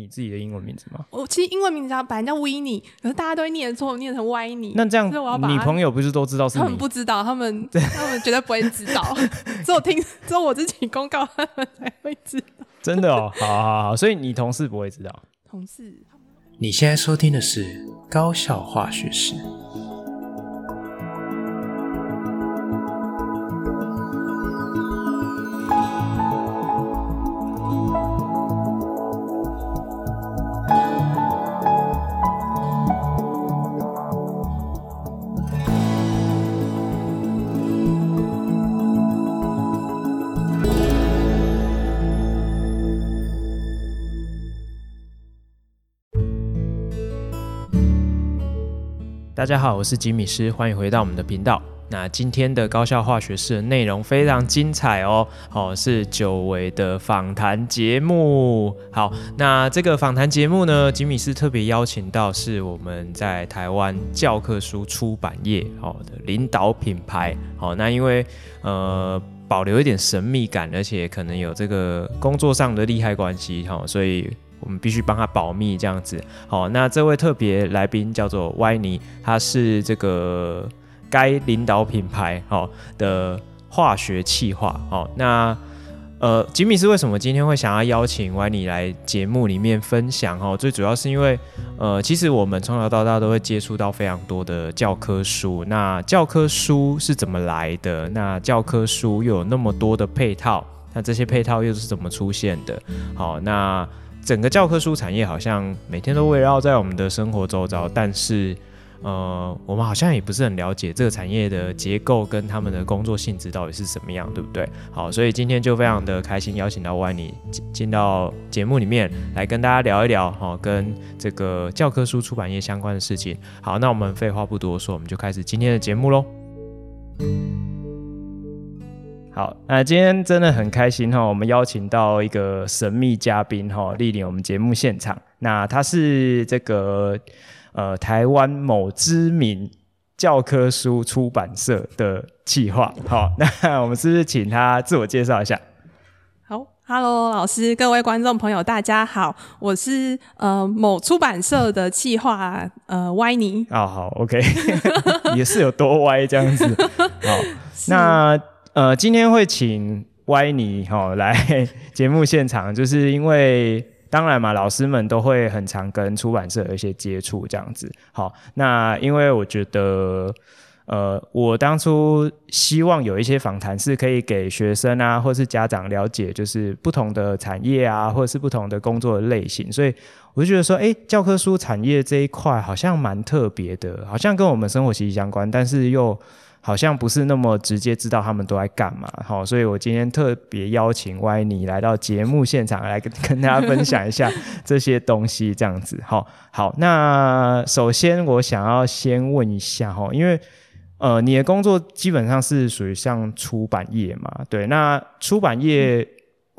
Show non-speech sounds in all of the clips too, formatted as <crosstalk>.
你自己的英文名字吗？我其实英文名字叫本来叫 Winnie，可是大家都会念错，念成 Winnie。那这样，你朋友不是都知道是你？他们不知道，他们 <laughs> 他们绝对不会知道，<laughs> 只有听只有我自己公告，他们才会知道。真的哦，好好好，所以你同事不会知道。同事，你现在收听的是高校化学式。大家好，我是吉米师，欢迎回到我们的频道。那今天的高效化学式的内容非常精彩哦，哦，是久违的访谈节目。好，那这个访谈节目呢，吉米师特别邀请到是我们在台湾教科书出版业哦的领导品牌。好，那因为呃保留一点神秘感，而且可能有这个工作上的利害关系，哈，所以。我们必须帮他保密，这样子。好，那这位特别来宾叫做歪妮，他是这个该领导品牌好的化学气化。好，那呃，吉米是为什么今天会想要邀请歪妮来节目里面分享？哦，最主要是因为呃，其实我们从小到大都会接触到非常多的教科书。那教科书是怎么来的？那教科书又有那么多的配套，那这些配套又是怎么出现的？好，那。整个教科书产业好像每天都围绕在我们的生活周遭，但是，呃，我们好像也不是很了解这个产业的结构跟他们的工作性质到底是什么样，对不对？好，所以今天就非常的开心邀请到万妮进到节目里面来跟大家聊一聊，哈，跟这个教科书出版业相关的事情。好，那我们废话不多说，我们就开始今天的节目喽。好，那今天真的很开心哈，我们邀请到一个神秘嘉宾哈，莅临我们节目现场。那他是这个呃台湾某知名教科书出版社的企划。好，那我们是不是请他自我介绍一下？好，Hello，老师，各位观众朋友，大家好，我是呃某出版社的企划呃歪妮。哦，好，OK，<laughs> 也是有多歪这样子。好，<laughs> 那。呃，今天会请歪妮哈来节目现场，就是因为当然嘛，老师们都会很常跟出版社有一些接触这样子。好，那因为我觉得，呃，我当初希望有一些访谈是可以给学生啊，或是家长了解，就是不同的产业啊，或者是不同的工作的类型，所以我就觉得说，哎，教科书产业这一块好像蛮特别的，好像跟我们生活息息相关，但是又。好像不是那么直接知道他们都在干嘛，好，所以我今天特别邀请歪妮来到节目现场来跟跟大家分享一下 <laughs> 这些东西，这样子，好，好，那首先我想要先问一下哈，因为呃，你的工作基本上是属于像出版业嘛，对，那出版业，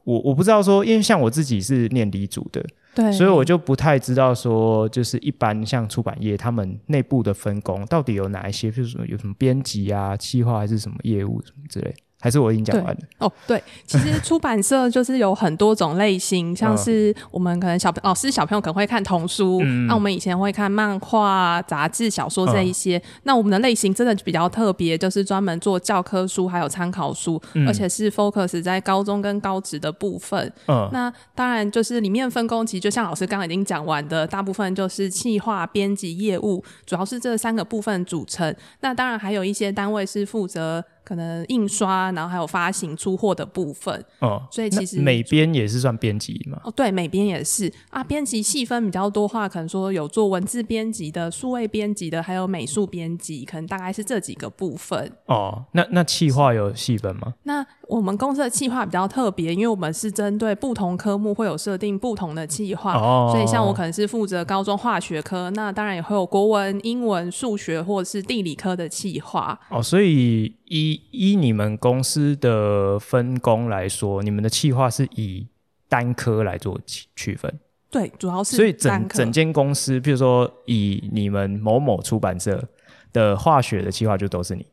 我我不知道说，因为像我自己是念理组的。对，所以我就不太知道说，就是一般像出版业，他们内部的分工到底有哪一些，比如说有什么编辑啊、企划还是什么业务什么之类。还是我已经讲完了哦。对，其实出版社就是有很多种类型，<laughs> 像是我们可能小老师小朋友可能会看童书，那、嗯啊、我们以前会看漫画、杂志、小说这一些。嗯、那我们的类型真的比较特别，就是专门做教科书还有参考书，嗯、而且是 focus 在高中跟高职的部分。嗯，那当然就是里面分工，其实就像老师刚刚已经讲完的，大部分就是企划、编辑、业务，主要是这三个部分组成。那当然还有一些单位是负责。可能印刷，然后还有发行、出货的部分。哦，所以其实美编也是算编辑嘛？哦，对，美编也是啊。编辑细分比较多话，可能说有做文字编辑的、数位编辑的，还有美术编辑，可能大概是这几个部分。哦，那那企划有细分吗？那我们公司的企划比较特别，因为我们是针对不同科目会有设定不同的企划。哦，所以像我可能是负责高中化学科，那当然也会有国文、英文、数学或者是地理科的企划。哦，所以。依依你们公司的分工来说，你们的企划是以单科来做区区分？对，主要是。所以整整间公司，比如说以你们某某出版社的化学的计划，就都是你。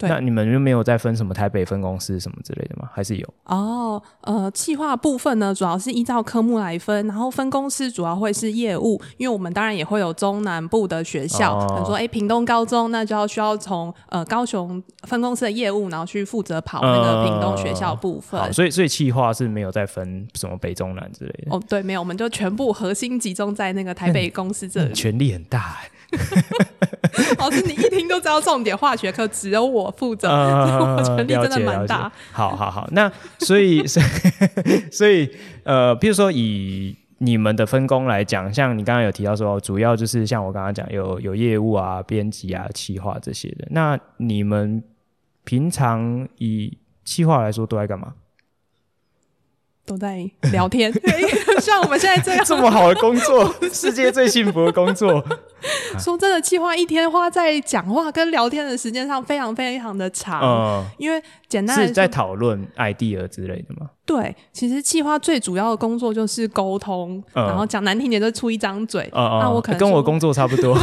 对，那你们就没有再分什么台北分公司什么之类的吗？还是有？哦，呃，企划部分呢，主要是依照科目来分，然后分公司主要会是业务，因为我们当然也会有中南部的学校，比如说哎，屏东高中，那就要需要从呃高雄分公司的业务，然后去负责跑那个屏东学校部分。呃、所以，所以企划是没有再分什么北中南之类的。哦，对，没有，我们就全部核心集中在那个台北公司这里，权力很大哎。<laughs> 老师，你一听就知道重点化学课只有我负责，呃、<laughs> 我权力真的蛮大。好好好，那所以 <laughs> 所以所以呃，比如说以你们的分工来讲，像你刚刚有提到说，主要就是像我刚刚讲，有有业务啊、编辑啊、企划这些的。那你们平常以企划来说，都在干嘛？都在聊天，<laughs> 像我们现在这样 <laughs> 这么好的工作，<laughs> 世界最幸福的工作。说真的，企划一天花在讲话跟聊天的时间上非常非常的长，嗯、因为简单是在讨论 idea 之类的吗？对，其实企划最主要的工作就是沟通，嗯、然后讲难听点就出一张嘴。嗯、那我可能跟我工作差不多。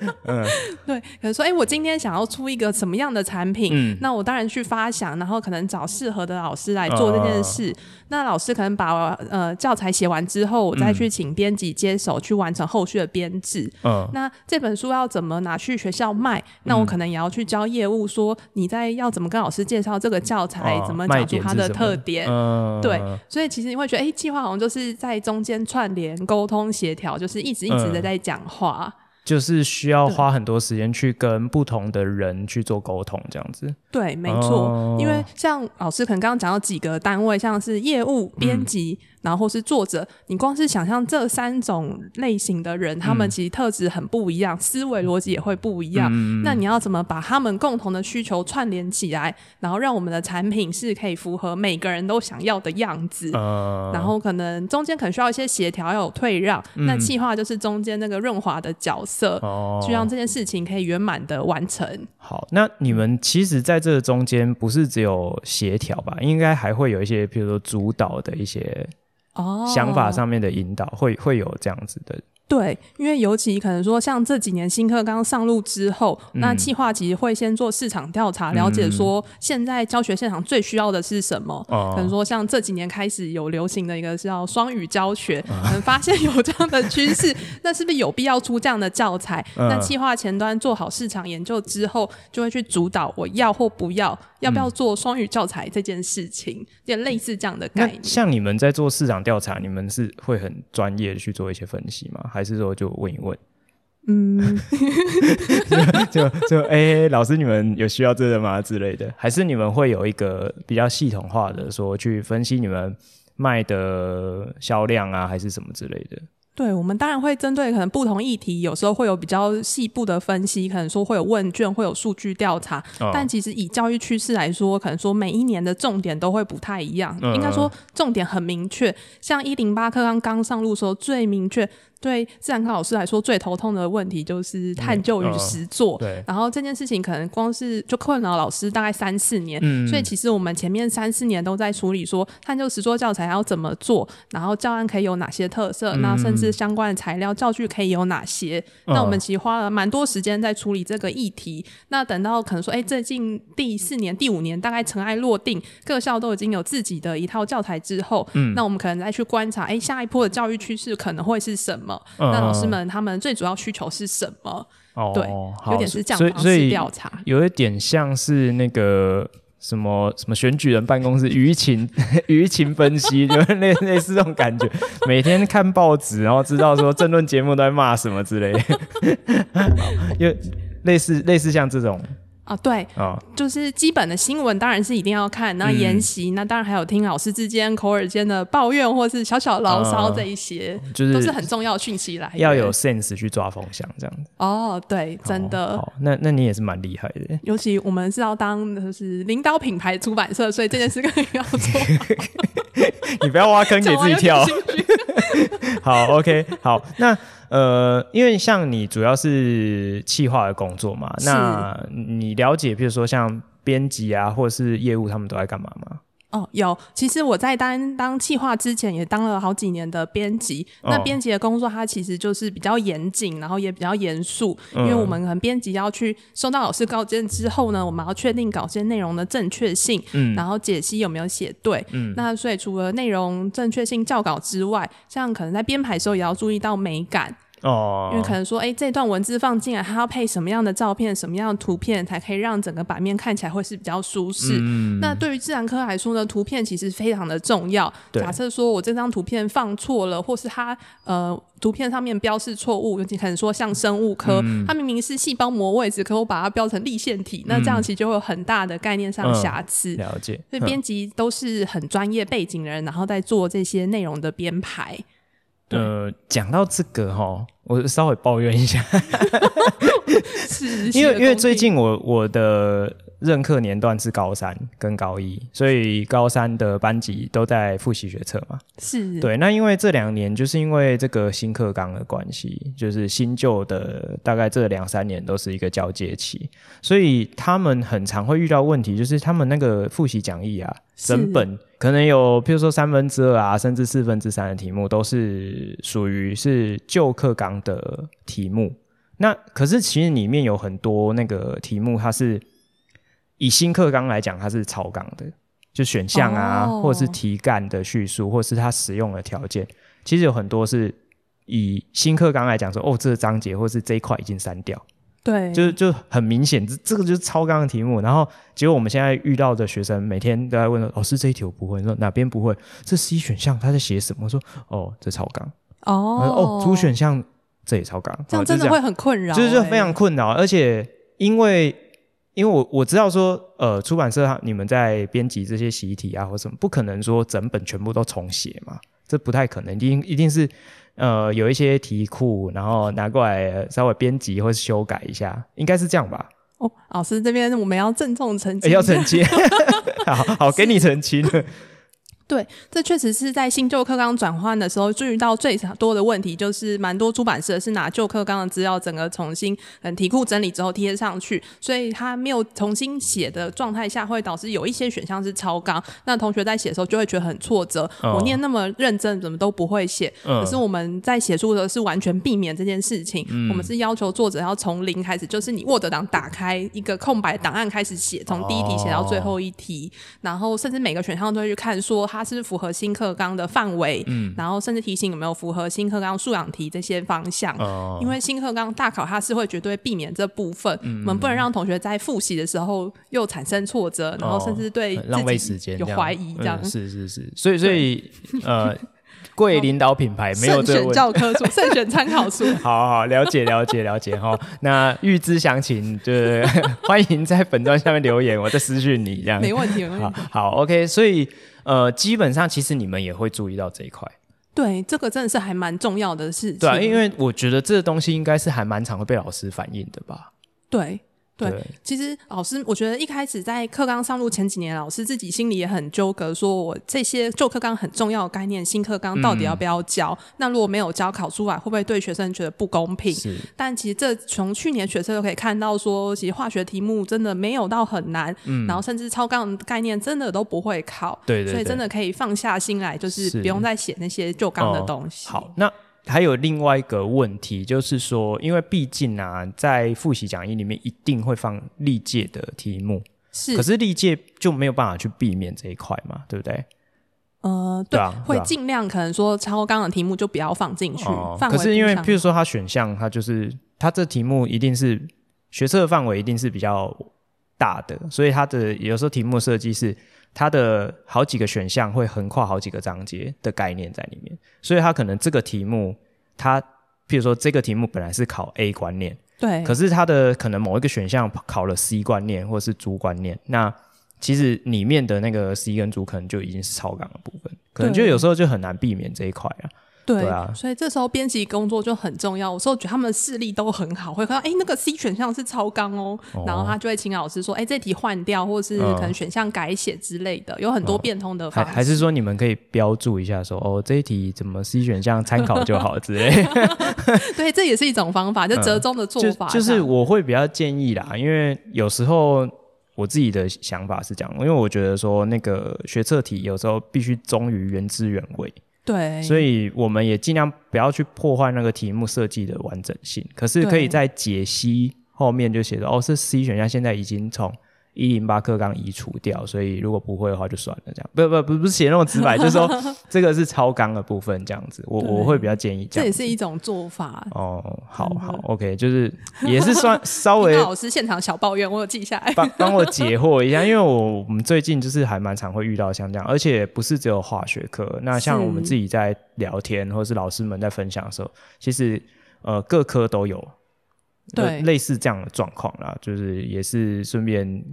<laughs> 嗯，对，可能说，哎、欸，我今天想要出一个什么样的产品，嗯、那我当然去发想，然后可能找适合的老师来做这件事。嗯、那老师可能把呃教材写完之后，我再去请编辑接手去完成后续的编制。嗯，那这本书要怎么拿去学校卖？那我可能也要去教业务，说你在要怎么跟老师介绍这个教材，嗯、怎么讲出它的特点。嗯、对，所以其实你会觉得，哎、欸，计划好像就是在中间串联、沟通、协调，就是一直一直的在讲话。嗯就是需要花很多时间去跟不同的人去做沟通，这样子。对，没错。哦、因为像老师可能刚刚讲到几个单位，像是业务、编辑。嗯然后是作者，你光是想象这三种类型的人，他们其实特质很不一样，嗯、思维逻辑也会不一样。嗯、那你要怎么把他们共同的需求串联起来，然后让我们的产品是可以符合每个人都想要的样子？呃、然后可能中间可能需要一些协调，要有退让。嗯、那企划就是中间那个润滑的角色，哦、去让这件事情可以圆满的完成。好，那你们其实在这个中间不是只有协调吧？应该还会有一些，比如说主导的一些。想法上面的引导会会有这样子的。对，因为尤其可能说，像这几年新课刚上路之后，嗯、那企划其实会先做市场调查，了解说现在教学现场最需要的是什么。嗯、可能说，像这几年开始有流行的一个叫双语教学，嗯、可能发现有这样的趋势，<laughs> 那是不是有必要出这样的教材？嗯、那企划前端做好市场研究之后，就会去主导我要或不要，要不要做双语教材这件事情，也、嗯、类似这样的概念。像你们在做市场调查，你们是会很专业的去做一些分析吗？还是说就问一问？嗯，<laughs> 就就就哎、欸，老师，你们有需要这个吗？之类的，还是你们会有一个比较系统化的说去分析你们卖的销量啊，还是什么之类的？对，我们当然会针对可能不同议题，有时候会有比较细部的分析，可能说会有问卷，会有数据调查。哦、但其实以教育趋势来说，可能说每一年的重点都会不太一样。嗯、应该说重点很明确，像一零八课刚刚上路的时候最明确。对自然科老师来说，最头痛的问题就是探究与实作。嗯呃、对，然后这件事情可能光是就困扰老师大概三四年。嗯，所以其实我们前面三四年都在处理说探究实作教材要怎么做，然后教案可以有哪些特色，那、嗯、甚至相关的材料教具可以有哪些。嗯、那我们其实花了蛮多时间在处理这个议题。那等到可能说，哎，最近第四年、第五年大概尘埃落定，各校都已经有自己的一套教材之后，嗯，那我们可能再去观察，哎，下一波的教育趋势可能会是什么？那老师们他们最主要需求是什么？哦，对，有点是这样方式调查，有一点像是那个什么什么选举人办公室舆情 <laughs> 舆情分析，就类类似这种感觉。<laughs> 每天看报纸，然后知道说政论节目都在骂什么之类的，<laughs> 因为类似类似像这种。啊，对，啊、就是基本的新闻当然是一定要看，那研习，嗯、那当然还有听老师之间口耳间的抱怨或是小小牢骚这一些，哦、就是都是很重要的讯息来，要有 sense 去抓风向这样子。哦，对，真的。好，那那你也是蛮厉害的。尤其我们是要当就是领导品牌出版社，所以这件事更要做。<laughs> 你不要挖坑给自己跳。<laughs> <laughs> 好，OK，好，那。呃，因为像你主要是企划的工作嘛，那你了解，比如说像编辑啊，或者是业务，他们都在干嘛吗？哦，有。其实我在担当企划之前，也当了好几年的编辑。哦、那编辑的工作，它其实就是比较严谨，然后也比较严肃。嗯、因为我们可能编辑要去收到老师稿件之后呢，我们要确定稿件内容的正确性，嗯，然后解析有没有写对，嗯。那所以除了内容正确性校稿之外，像可能在编排的时候也要注意到美感。哦，因为可能说，哎、欸，这段文字放进来，它要配什么样的照片、什么样的图片，才可以让整个版面看起来会是比较舒适。嗯、那对于自然科来说呢，图片其实非常的重要。假设说我这张图片放错了，或是它呃图片上面标示错误，尤其可能说像生物科，嗯、它明明是细胞膜位置，可我把它标成立腺体，嗯、那这样其实就会有很大的概念上瑕疵。嗯、了解。所以编辑都是很专业背景的人，然后在做这些内容的编排。呃，讲到这个哈，我稍微抱怨一下，<laughs> 是，因为因为最近我我的任课年段是高三跟高一，所以高三的班级都在复习学测嘛，是对。那因为这两年就是因为这个新课纲的关系，就是新旧的大概这两三年都是一个交接期，所以他们很常会遇到问题，就是他们那个复习讲义啊，整本。可能有，譬如说三分之二啊，甚至四分之三的题目都是属于是旧课纲的题目。那可是其实里面有很多那个题目，它是以新课纲来讲，它是超纲的，就选项啊，哦、或者是题干的叙述，或者是它使用的条件，其实有很多是以新课纲来讲说，哦，这个章节或是这一块已经删掉。对，就是就很明显，这这个就是超纲的题目。然后结果我们现在遇到的学生每天都在问老师，这一题我不会，说哪边不会？这 C 选项他在写什么？我说哦，这超纲哦哦主选项这也超纲，这样真的会很困扰，就是就非常困扰。而且因为因为我我知道说，呃，出版社你们在编辑这些习题啊或什么，不可能说整本全部都重写嘛，这不太可能，一定一定是。呃，有一些题库，然后拿过来稍微编辑或是修改一下，应该是这样吧？哦，老师这边我们要郑重澄清，要澄清，<laughs> 好好给你澄清。对，这确实是在新旧课纲转换的时候，注意到最多的问题，就是蛮多出版社是拿旧课纲的资料，整个重新嗯题库整理之后贴上去，所以他没有重新写的状态下，会导致有一些选项是超纲。那同学在写的时候就会觉得很挫折，哦、我念那么认真，怎么都不会写？嗯、可是我们在写书的时候是完全避免这件事情，嗯、我们是要求作者要从零开始，就是你 Word 档打开一个空白档案开始写，从第一题写到最后一题，哦、然后甚至每个选项都会去看说他。它是符合新课纲的范围，嗯，然后甚至提醒有没有符合新课纲素养题这些方向，哦，因为新课纲大考它是会绝对避免这部分，嗯，我们不能让同学在复习的时候又产生挫折，然后甚至对浪费时间有怀疑这样，这样、嗯，是是是，所以所以呃。贵领导品牌没有这个慎选教科书，<laughs> 慎选参考书。<laughs> 好好了解了解了解哈。<laughs> 那预知详情，就是欢迎在本段下面留言，我再私讯你这样。没问题，没问题。好，好，OK。所以呃，基本上其实你们也会注意到这一块。对，这个真的是还蛮重要的事情。对啊，因为我觉得这个东西应该是还蛮常会被老师反映的吧。对。对，对其实老师，我觉得一开始在课纲上路前几年，老师自己心里也很纠葛，说我这些旧课纲很重要的概念，新课纲到底要不要教？嗯、那如果没有教，考出来会不会对学生觉得不公平？是。但其实这从去年学测就可以看到说，说其实化学题目真的没有到很难，嗯，然后甚至超纲概念真的都不会考，对，对对，所以真的可以放下心来，就是不用再写那些旧纲的东西。哦、好，那。还有另外一个问题，就是说，因为毕竟啊，在复习讲义里面一定会放历届的题目，是，可是历届就没有办法去避免这一块嘛，对不对？呃，对，对啊、会尽量可能说超纲的题目就不要放进去。哦、可是因为，譬如说，它选项它就是它这题目一定是学测的范围一定是比较大的，所以它的有时候题目设计是。它的好几个选项会横跨好几个章节的概念在里面，所以它可能这个题目，它譬如说这个题目本来是考 A 观念，对，可是它的可能某一个选项考了 C 观念或者是主观念，那其实里面的那个 C 跟主可能就已经是超纲的部分，可能就有时候就很难避免这一块啊。对，对啊，所以这时候编辑工作就很重要。有时候觉得他们的视力都很好，会看到哎，那个 C 选项是超纲哦，哦然后他就会请老师说，哎，这题换掉，或是可能选项改写之类的，嗯、有很多变通的方法。还是说你们可以标注一下说，说哦，这一题怎么 C 选项参考就好之类。<laughs> 对，这也是一种方法，<laughs> 就折中的做法、嗯就。就是我会比较建议啦，因为有时候我自己的想法是这样，因为我觉得说那个学测题有时候必须忠于原汁原味。对，所以我们也尽量不要去破坏那个题目设计的完整性。可是可以在解析后面就写着哦，是 C 选项现在已经从。一零八课纲移除掉，所以如果不会的话就算了，这样。不不不不是写那么直白，<laughs> 就是说这个是超纲的部分，这样子，我我会比较建议这样。这也是一种做法。哦，好好，OK，就是也是算稍微 <laughs> 老师现场小抱怨，我有记下来，帮帮我解惑一下，因为我我们最近就是还蛮常会遇到像这样，而且不是只有化学课，那像我们自己在聊天或者是老师们在分享的时候，其实呃各科都有。对，类似这样的状况啦，就是也是顺便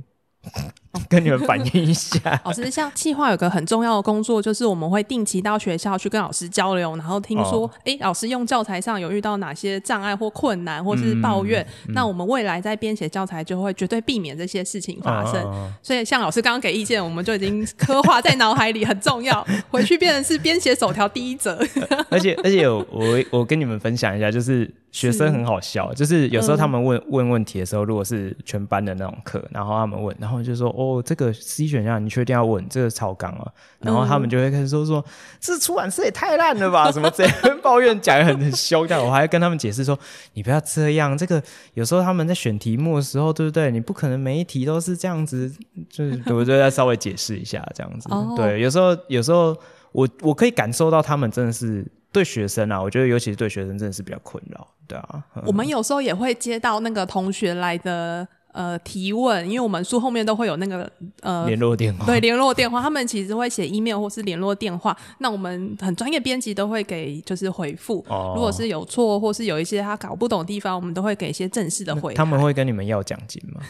<laughs> 跟你们反映一下。<laughs> 老师，像企划有个很重要的工作，就是我们会定期到学校去跟老师交流，然后听说，哎、老师用教材上有遇到哪些障碍或困难，或是抱怨，嗯嗯、那我们未来在编写教材就会绝对避免这些事情发生。哦、所以，像老师刚刚给意见，我们就已经刻画在脑海里，很重要。<laughs> 回去变成是编写手条第一则。而且，而且我我我跟你们分享一下，就是。学生很好笑，就是有时候他们问、嗯、问问题的时候，如果是全班的那种课，然后他们问，然后就说：“哦，这个 C 选项你确定要问？这个超纲啊。”然后他们就会开始说：“说这出版社也太烂了吧？什么这样 <laughs> 抱怨讲得很很凶。”这样我还跟他们解释说：“你不要这样，这个有时候他们在选题目的时候，对不对？你不可能每一题都是这样子，就是对不对？再稍微解释一下这样子。哦、对，有时候有时候我我可以感受到他们真的是。”对学生啊，我觉得尤其是对学生真的是比较困扰，对啊。我们有时候也会接到那个同学来的。呃，提问，因为我们书后面都会有那个呃联络电话，对，联络电话，他们其实会写 email 或是联络电话，那我们很专业编辑都会给就是回复。哦，如果是有错或是有一些他搞不懂的地方，我们都会给一些正式的回复。他们会跟你们要奖金吗？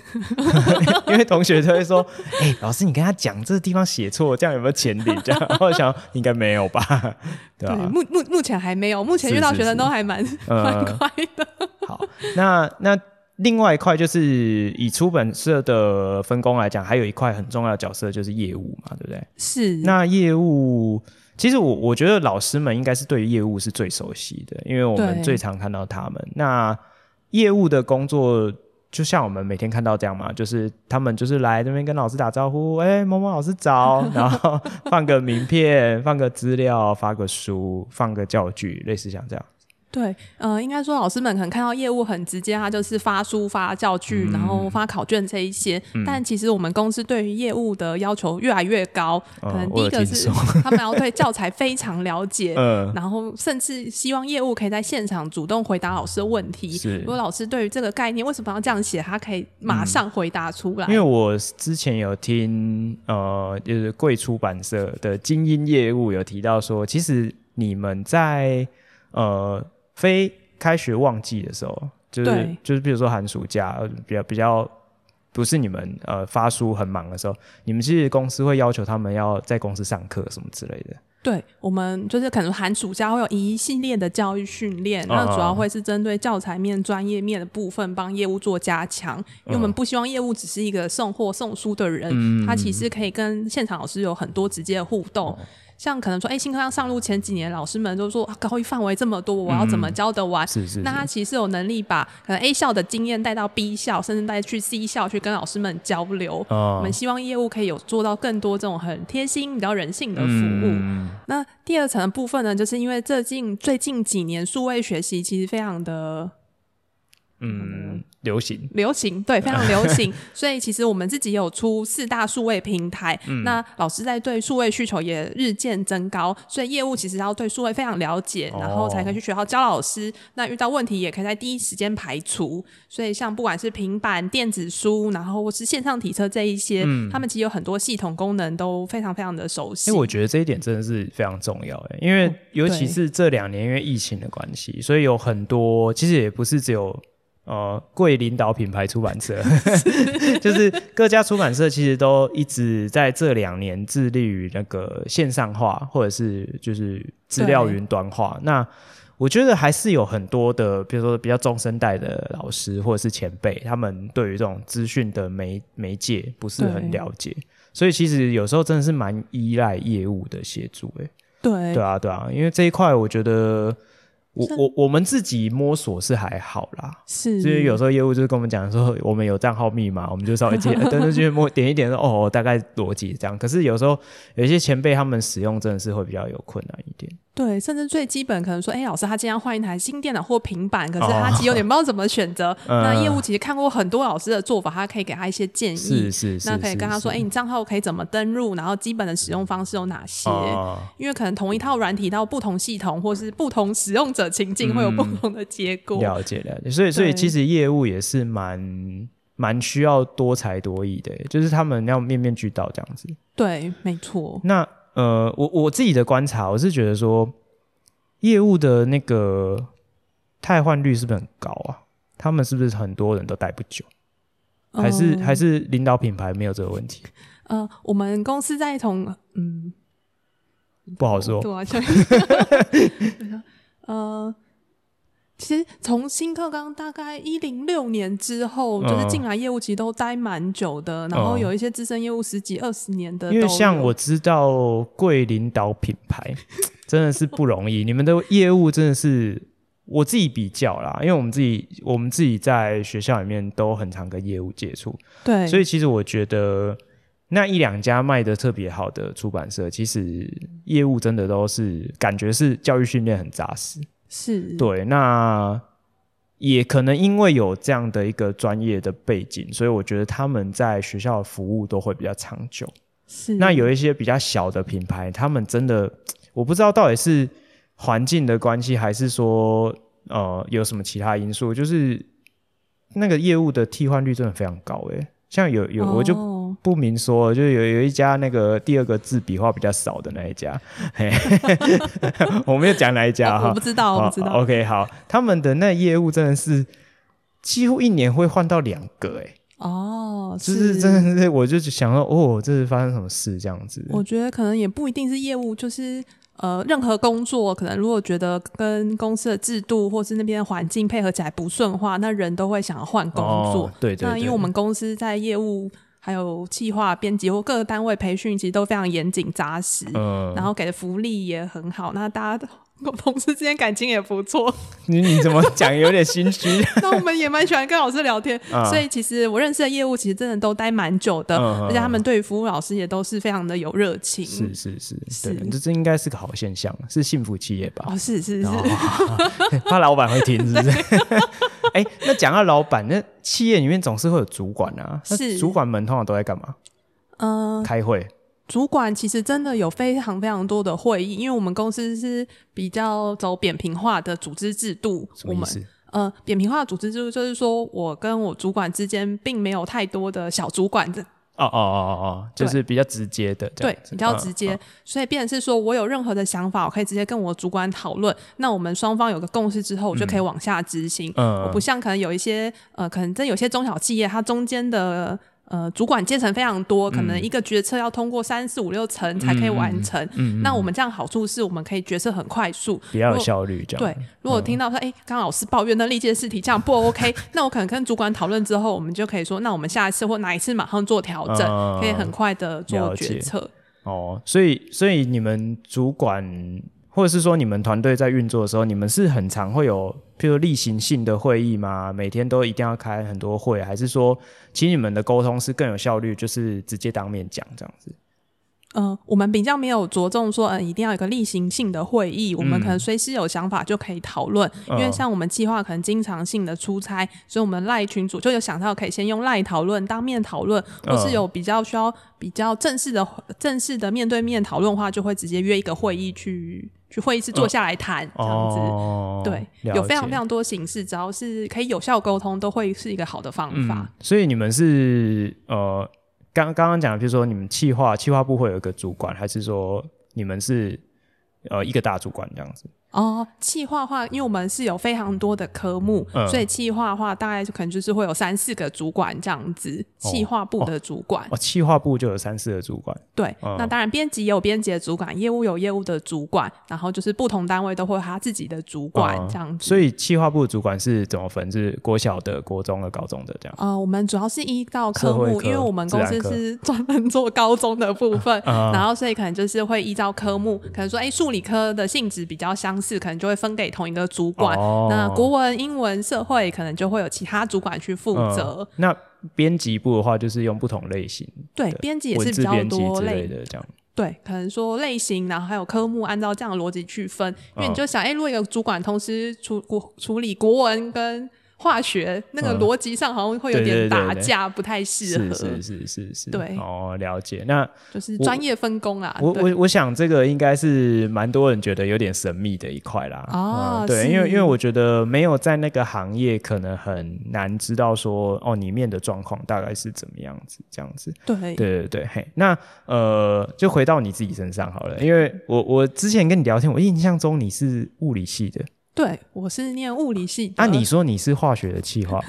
<laughs> 因为同学就会说，哎、欸，老师，你跟他讲这个地方写错，这样有没有钱领？这样，我想应该没有吧？<laughs> 对吧？目目目前还没有，目前遇到学生都还蛮蛮快的。好，那那。另外一块就是以出版社的分工来讲，还有一块很重要的角色就是业务嘛，对不对？是。那业务，其实我我觉得老师们应该是对于业务是最熟悉的，因为我们最常看到他们。那业务的工作，就像我们每天看到这样嘛，就是他们就是来这边跟老师打招呼，哎，某某老师早，然后放个名片，放个资料，发个书，放个教具，类似像这样。对，呃，应该说老师们可能看到业务很直接，他就是发书、发教具，嗯、然后发考卷这一些。嗯、但其实我们公司对于业务的要求越来越高，嗯、可能第一个是 <laughs> 他们要对教材非常了解，<laughs> 嗯、然后甚至希望业务可以在现场主动回答老师的问题。是如果老师对于这个概念为什么要这样写，他可以马上回答出来。嗯、因为我之前有听呃，就是贵出版社的精英业务有提到说，其实你们在呃。非开学旺季的时候，就是对。就是比如说寒暑假，比较比较不是你们呃发书很忙的时候，你们其实公司会要求他们要在公司上课什么之类的。对，我们就是可能寒暑假会有一系列的教育训练，那主要会是针对教材面、专业面的部分帮业务做加强，因为我们不希望业务只是一个送货送书的人，嗯、他其实可以跟现场老师有很多直接的互动。嗯像可能说，哎、欸，新课纲上路前几年，老师们都说，啊、高一范围这么多，我要怎么教得完？嗯、是是是，那他其实有能力把可能 A 校的经验带到 B 校，甚至带去 C 校去跟老师们交流。哦、我们希望业务可以有做到更多这种很贴心、比较人性的服务。嗯、那第二层的部分呢，就是因为最近最近几年数位学习其实非常的。嗯，流行，流行，对，非常 <laughs> 流行。所以其实我们自己有出四大数位平台，嗯、那老师在对数位需求也日渐增高，所以业务其实要对数位非常了解，哦、然后才可以去学校教老师。那遇到问题也可以在第一时间排除。所以像不管是平板电子书，然后或是线上体测这一些，嗯、他们其实有很多系统功能都非常非常的熟悉。因为我觉得这一点真的是非常重要，因为尤其是这两年因为疫情的关系，所以有很多其实也不是只有。呃，贵领导品牌出版社，<laughs> <laughs> 就是各家出版社其实都一直在这两年致力于那个线上化，或者是就是资料云端化。那我觉得还是有很多的，比如说比较中生代的老师或者是前辈，他们对于这种资讯的媒媒介不是很了解，所以其实有时候真的是蛮依赖业务的协助。哎，对，对啊，对啊，因为这一块我觉得。我我我们自己摸索是还好啦，是，所以有时候业务就是跟我们讲说，我们有账号密码，我们就稍微记，登登去摸点一点说，哦，大概逻辑这样。可是有时候有一些前辈他们使用真的是会比较有困难一点。对，甚至最基本可能说，哎，老师他今天要换一台新电脑或平板，可是他其实有点 <laughs> 不知道怎么选择。哦、那业务其实看过很多老师的做法，他可以给他一些建议。是是是。那可以跟他说，哎，你账号可以怎么登录？然后基本的使用方式有哪些？哦、因为可能同一套软体到不同系统或是不同使用者情境会有不同的结果。嗯、了解了解。所以所以其实业务也是蛮蛮需要多才多艺的，就是他们要面面俱到这样子。对，没错。那呃，我我自己的观察，我是觉得说。业务的那个汰换率是不是很高啊？他们是不是很多人都待不久？还是、嗯、还是领导品牌没有这个问题？呃，我们公司在从嗯，不好说。对啊，<laughs> 呃，其实从新课纲大概一零六年之后，嗯、就是进来业务其实都待蛮久的，然后有一些资深业务十几二十年的。因为像我知道贵领导品牌。<laughs> 真的是不容易，你们的业务真的是我自己比较啦，因为我们自己我们自己在学校里面都很常跟业务接触，对，所以其实我觉得那一两家卖的特别好的出版社，其实业务真的都是感觉是教育训练很扎实，是对，那也可能因为有这样的一个专业的背景，所以我觉得他们在学校的服务都会比较长久，是，那有一些比较小的品牌，他们真的。我不知道到底是环境的关系，还是说呃有什么其他因素，就是那个业务的替换率真的非常高诶。像有有我就不明说，就有有一家那个第二个字笔画比较少的那一家，嘿 <laughs> 我没有讲哪一家哈，我不知道，我不知道。OK，好，他们的那业务真的是几乎一年会换到两个哎。哦，就是，真的是，我就想说，哦，这是发生什么事这样子？我觉得可能也不一定是业务，就是。呃，任何工作可能如果觉得跟公司的制度或是那边环境配合起来不顺的话，那人都会想要换工作。哦、对，对对。那因为我们公司在业务还有企划、编辑或各个单位培训，其实都非常严谨扎实。嗯。然后给的福利也很好，那大家都。我同事之间感情也不错，<laughs> 你你怎么讲有点心虚？<laughs> 那我们也蛮喜欢跟老师聊天，嗯、所以其实我认识的业务其实真的都待蛮久的，嗯、而且他们对于服务老师也都是非常的有热情。是是是，是对，这这应该是个好现象，是幸福企业吧？哦，是是是，<laughs> 怕老板会听是不是？哎、欸，那讲到老板，那企业里面总是会有主管啊，是主管们通常都在干嘛？嗯、呃，开会。主管其实真的有非常非常多的会议，因为我们公司是比较走扁平化的组织制度。我们呃，扁平化的组织制度就是说我跟我主管之间并没有太多的小主管的。哦哦哦哦哦，就是比较直接的。对，比较直接。嗯、所以变成是说我有任何的想法，我可以直接跟我主管讨论。那我们双方有个共识之后，我就可以往下执行。嗯。我不像可能有一些呃，可能在有些中小企业，它中间的。呃，主管阶层非常多，可能一个决策要通过三四五六层才可以完成。嗯，嗯，那我们这样好处是我们可以决策很快速，比较有效率。这样对。如果听到说，哎、嗯，刚刚老师抱怨那历届试题这样不 OK，<laughs> 那我可能跟主管讨论之后，我们就可以说，那我们下一次或哪一次马上做调整，嗯、可以很快的做决策。哦，所以所以你们主管。或者是说，你们团队在运作的时候，你们是很常会有，譬如例行性的会议吗？每天都一定要开很多会，还是说，其实你们的沟通是更有效率，就是直接当面讲这样子？嗯、呃，我们比较没有着重说，嗯、呃，一定要有一个例行性的会议，嗯、我们可能随时有想法就可以讨论。嗯、因为像我们计划可能经常性的出差，所以我们赖群组就有想到可以先用赖讨论，当面讨论，或是有比较需要比较正式的、正式的面对面讨论的话，就会直接约一个会议去去会议室坐下来谈、嗯、这样子。哦、对，有非常非常多形式，只要是可以有效沟通，都会是一个好的方法。嗯、所以你们是呃。刚刚刚讲的，比如说你们企划企划部会有一个主管，还是说你们是呃一个大主管这样子？哦，企划化，因为我们是有非常多的科目，嗯、所以企划化大概就可能就是会有三四个主管这样子。企划部的主管，哦，企划部就有三四个主管。对，嗯、那当然编辑也有编辑的主管，业务有业务的主管，然后就是不同单位都会有他自己的主管这样子。嗯、所以企划部的主管是怎么分？是国小的、国中的、高中的这样？呃，我们主要是依照科目，科因为我们公司是专门做高中的部分，<laughs> 嗯、然后所以可能就是会依照科目，可能说，哎，数理科的性质比较相似。四可能就会分给同一个主管。哦、那国文、英文、社会可能就会有其他主管去负责。嗯、那编辑部的话，就是用不同类型。对，编辑也是比较多类的这样。对，可能说类型，然后还有科目，按照这样的逻辑去分。因为你就想，哎、嗯，如果一个主管同时处国处理国文跟化学那个逻辑上好像会有点打架，不太适合。是是是是是。对哦，了解。那就是专业分工啦。我我我想这个应该是蛮多人觉得有点神秘的一块啦。哦，嗯、对，因为因为我觉得没有在那个行业，可能很难知道说哦里面的状况大概是怎么样子，这样子。对对对对。嘿，那呃，就回到你自己身上好了，因为我我之前跟你聊天，我印象中你是物理系的。对，我是念物理系的。那、啊、你说你是化学的企划，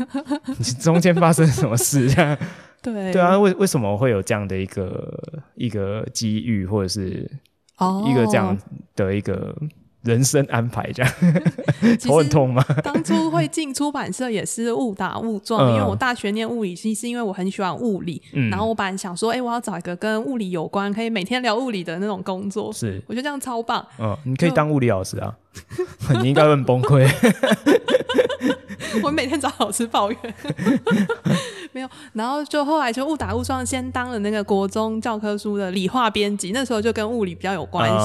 你 <laughs> 中间发生什么事？这样 <laughs> 对对啊，为为什么会有这样的一个一个机遇，或者是一个这样的一个？哦人生安排这样，<laughs> 头很痛吗？当初会进出版社也是误打误撞，嗯、因为我大学念物理系，是因为我很喜欢物理。嗯、然后我本来想说，哎、欸，我要找一个跟物理有关，可以每天聊物理的那种工作。是，我觉得这样超棒。嗯，你可以当物理老师啊，<laughs> 你应该会很崩溃。<laughs> 我每天找老师抱怨。没有，然后就后来就误打误撞，先当了那个国中教科书的理化编辑，那时候就跟物理比较有关系。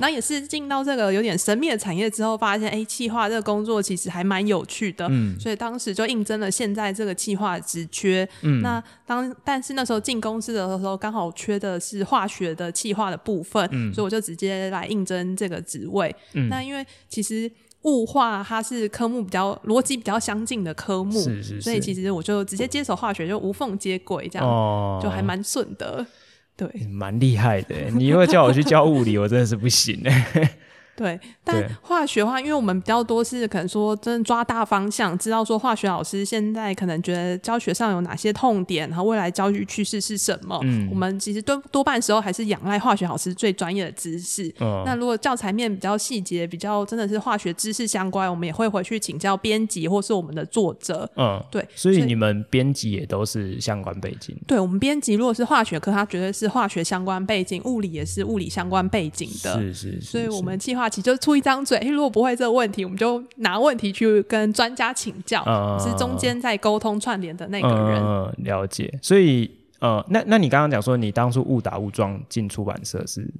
然后也是进到这个有点神秘的产业之后，发现哎，企划这个工作其实还蛮有趣的。嗯，所以当时就应征了现在这个企划职缺。嗯，那当但是那时候进公司的时候，刚好缺的是化学的企划的部分，嗯，所以我就直接来应征这个职位。嗯，那因为其实。物化它是科目比较逻辑比较相近的科目，是是是，所以其实我就直接接手化学，就无缝接轨，这样、哦、就还蛮顺的。对，蛮厉害的。你如果叫我去教物理，我真的是不行哎。对，但化学的话，因为我们比较多是可能说真的抓大方向，知道说化学老师现在可能觉得教学上有哪些痛点，然后未来教育趋势是什么。嗯，我们其实多多半时候还是仰赖化学老师最专业的知识。嗯，那如果教材面比较细节，比较真的是化学知识相关，我们也会回去请教编辑或是我们的作者。嗯，对，所以你们编辑也都是相关背景。对，我们编辑如果是化学科，他绝对是化学相关背景；物理也是物理相关背景的。是是是，是，所以我们计划其实就出一张。嘴，如果不会这个问题，我们就拿问题去跟专家请教，嗯、是中间在沟通串联的那个人。嗯，了解。所以，呃，那那你刚刚讲说，你当初误打误撞进出版社是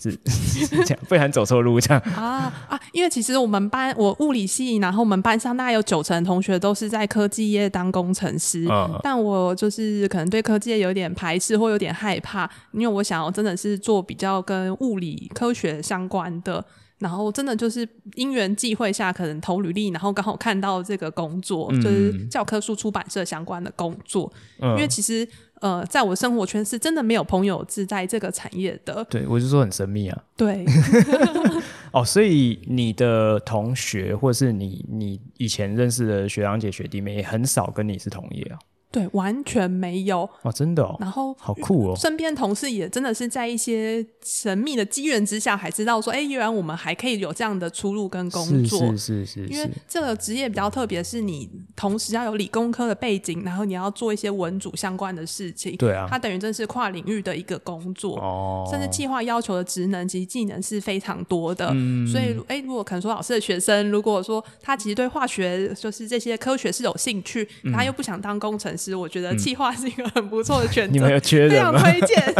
是是 <laughs> 这样，不然走错路这样啊啊！因为其实我们班我物理系，然后我们班上大概有九成同学都是在科技业当工程师，嗯、但我就是可能对科技业有点排斥或有点害怕，因为我想要真的是做比较跟物理科学相关的。然后真的就是因缘际会下，可能投履历，然后刚好看到这个工作，嗯、就是教科书出版社相关的工作。嗯、因为其实呃，在我生活圈是真的没有朋友是在这个产业的。对，我就说很神秘啊。对。<laughs> <laughs> 哦，所以你的同学或是你你以前认识的学长姐学弟妹也很少跟你是同业啊。对，完全没有哇，真的哦。然后好酷哦，身边同事也真的是在一些神秘的机缘之下，还知道说，哎，原来我们还可以有这样的出路跟工作。是是是，是，是。因为这个职业比较特别，是你同时要有理工科的背景，然后你要做一些文组相关的事情。对啊。它等于真是跨领域的一个工作哦。甚至计划要求的职能及技能是非常多的。嗯。所以，哎，如果可能说老师的学生，如果说他其实对化学就是这些科学是有兴趣，嗯、他又不想当工程师，我觉得计划。是一个很不错的选择，你们有缺人吗？非常推荐。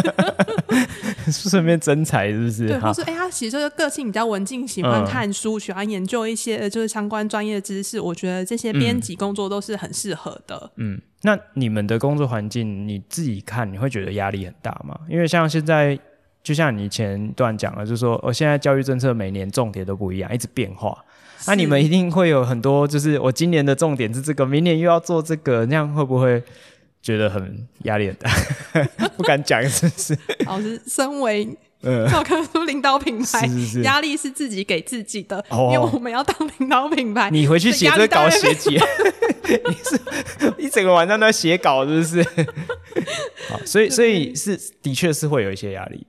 <laughs> 顺便增才是不是？对，或是哎，他其实就是个性比较文静，喜欢看书，嗯、喜欢研究一些就是相关专业知识。我觉得这些编辑工作都是很适合的。嗯，那你们的工作环境你自己看，你会觉得压力很大吗？因为像现在，就像你前段讲的，就是说，我现在教育政策每年重点都不一样，一直变化。那、啊、你们一定会有很多，就是我今年的重点是这个，明年又要做这个，那样会不会？觉得很压力很大，<laughs> 不敢讲，是不是？老 <laughs> 师，身为教科书领导品牌，压、嗯、力是自己给自己的，哦、因为我们要当领导品牌。你回去写这稿写几？你是一整个晚上都在写稿，是不是？<laughs> 好，所以所以是的确是会有一些压力。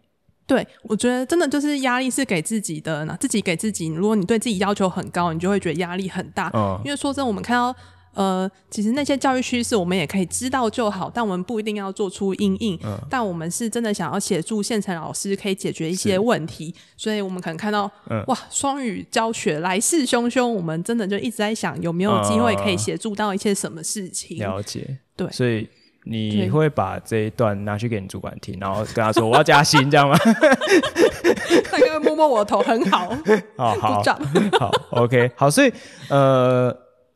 对，我觉得真的就是压力是给自己的，那自己给自己。如果你对自己要求很高，你就会觉得压力很大。嗯、因为说真的，我们看到。呃，其实那些教育趋势我们也可以知道就好，但我们不一定要做出应应。嗯，但我们是真的想要协助现成老师可以解决一些问题，所以我们可能看到，嗯、哇，双语教学来势汹汹，我们真的就一直在想有没有机会可以协助到一些什么事情。了解，对，所以。你会把这一段拿去给你主管听，然后跟他说我要加薪，这样吗？<laughs> 他就会摸摸我的头，很好。<laughs> 好好 <laughs> 好，OK，好。所以呃，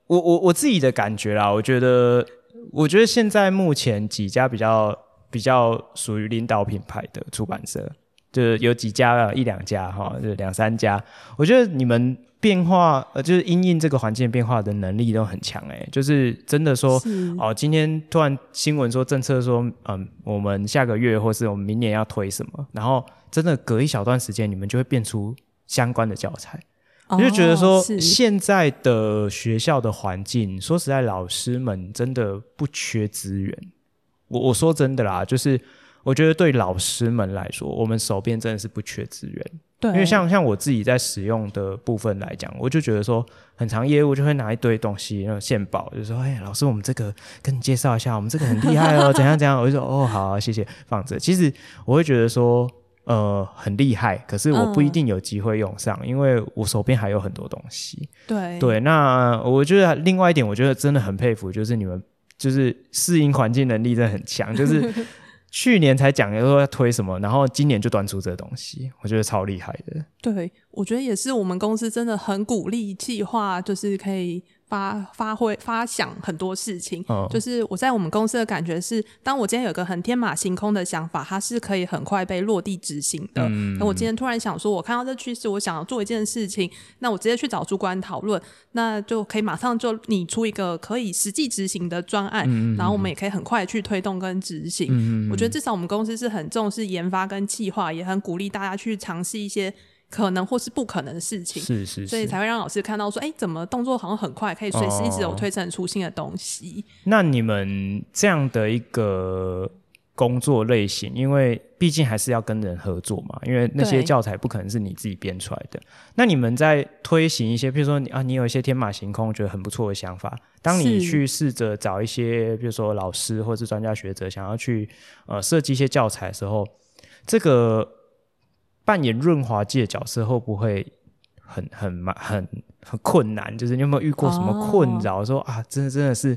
我我我自己的感觉啦，我觉得我觉得现在目前几家比较比较属于领导品牌的出版社，就是有几家一两家哈，就两三家。我觉得你们。变化呃，就是因应这个环境变化的能力都很强哎，就是真的说哦，今天突然新闻说政策说嗯，我们下个月或是我们明年要推什么，然后真的隔一小段时间，你们就会变出相关的教材。我、哦、就觉得说现在的学校的环境，说实在，老师们真的不缺资源。我我说真的啦，就是我觉得对老师们来说，我们手边真的是不缺资源。对，因为像像我自己在使用的部分来讲，我就觉得说，很长业务就会拿一堆东西，那种献宝，就说，哎，老师，我们这个跟你介绍一下，我们这个很厉害哦，怎样怎样，<laughs> 我就说，哦，好，谢谢，放着。其实我会觉得说，呃，很厉害，可是我不一定有机会用上，嗯、因为我手边还有很多东西。对对，那我觉得另外一点，我觉得真的很佩服，就是你们就是适应环境能力真的很强，就是。去年才讲说要推什么，然后今年就端出这个东西，我觉得超厉害的。对，我觉得也是，我们公司真的很鼓励计划，就是可以。发发挥发想很多事情，哦，就是我在我们公司的感觉是，当我今天有个很天马行空的想法，它是可以很快被落地执行的。嗯，那我今天突然想说，我看到这趋势，我想要做一件事情，那我直接去找主管讨论，那就可以马上就拟出一个可以实际执行的专案，嗯，然后我们也可以很快去推动跟执行。嗯，我觉得至少我们公司是很重视研发跟计划，也很鼓励大家去尝试一些。可能或是不可能的事情，是是是，所以才会让老师看到说，哎、欸，怎么动作好像很快，可以随时一直有推陈出新的东西。哦。那你们这样的一个工作类型，因为毕竟还是要跟人合作嘛，因为那些教材不可能是你自己编出来的。那你们在推行一些，比如说你啊，你有一些天马行空，觉得很不错的想法，当你去试着找一些，比如说老师或是专家学者，想要去呃设计一些教材的时候，这个。扮演润滑剂的角色会不会很很很很困难？就是你有没有遇过什么困扰？Oh. 说啊，真的真的是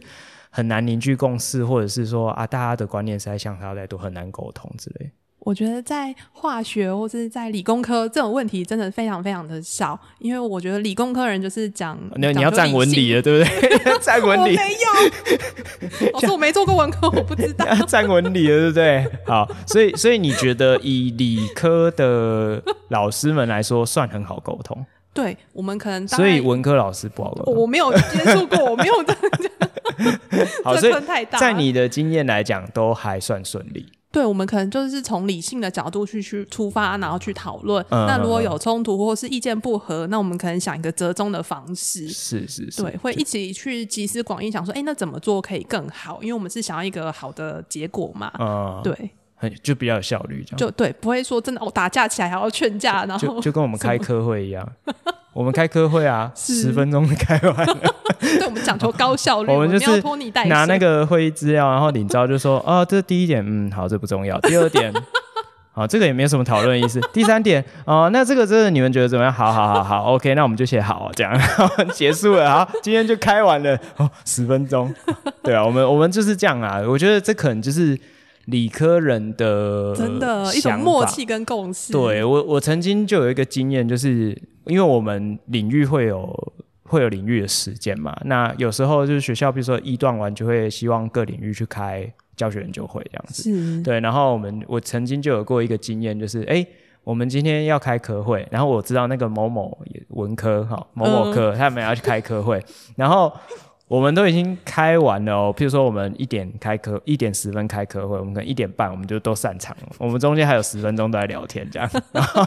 很难凝聚共识，或者是说啊，大家的观念实在相差太多，很难沟通之类。我觉得在化学或者是在理工科这种问题真的非常非常的少，因为我觉得理工科人就是讲你你要站文理了，对不对？<laughs> <laughs> 站文理，我没有，老师我没做过文科，我不知道。<laughs> 站文理了，对不对？好，所以所以你觉得以理科的老师们来说，算很好沟通？对，我们可能所以文科老师不好沟通。我没有接触过，我没有这样好，所以在你的经验来讲，都还算顺利。对，我们可能就是从理性的角度去去出发，然后去讨论。嗯、那如果有冲突或是意见不合，那我们可能想一个折中的方式。是是是，对，会一起去集思广益，想说，哎，那怎么做可以更好？因为我们是想要一个好的结果嘛。嗯，对，很就比较有效率，这样。就对，不会说真的哦，打架起来还要劝架，然后就就跟我们开科会一样。<laughs> 我们开科会啊，<laughs> 十分钟就开完了。<laughs> 对，我们讲求高效率，<laughs> 我们就是拿那个会议资料，然后领招就说：“哦，这是第一点，嗯，好，这不重要。第二点，好，这个也没有什么讨论意思。第三点，哦，那这个这个你们觉得怎么样？好好好好，OK，那我们就写好这样，然后结束了。好，今天就开完了，哦，十分钟。对啊，我们我们就是这样啊。我觉得这可能就是理科人的真的一种默契跟共识。对我，我曾经就有一个经验，就是。因为我们领域会有会有领域的时间嘛，那有时候就是学校，比如说一段完就会希望各领域去开教学研究会这样子，是对。然后我们我曾经就有过一个经验，就是哎，我们今天要开科会，然后我知道那个某某文科哈某某科、嗯、他们要去开科会，然后。我们都已经开完了哦，譬如说我们一点开科，一点十分开科会，我们可能一点半我们就都散场了。我们中间还有十分钟都在聊天这样，然 <laughs> 后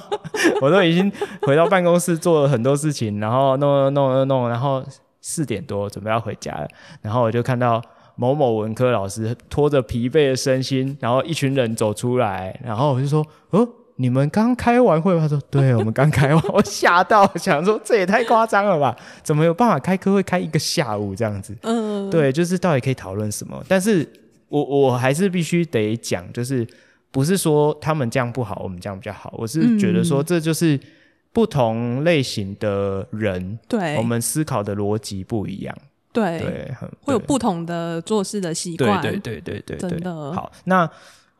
我都已经回到办公室做了很多事情，然后弄弄弄弄，然后四点多准备要回家了，然后我就看到某某文科老师拖着疲惫的身心，然后一群人走出来，然后我就说，哦。你们刚开完会吗？他说：“对，我们刚开完。<laughs> ”我吓到，想说这也太夸张了吧？怎么有办法开科会开一个下午这样子？嗯，对，就是到底可以讨论什么？但是我我还是必须得讲，就是不是说他们这样不好，我们这样比较好，我是觉得说这就是不同类型的人，对、嗯，我们思考的逻辑不一样，对，对，对会有不同的做事的习惯，对对对对对，真的好那。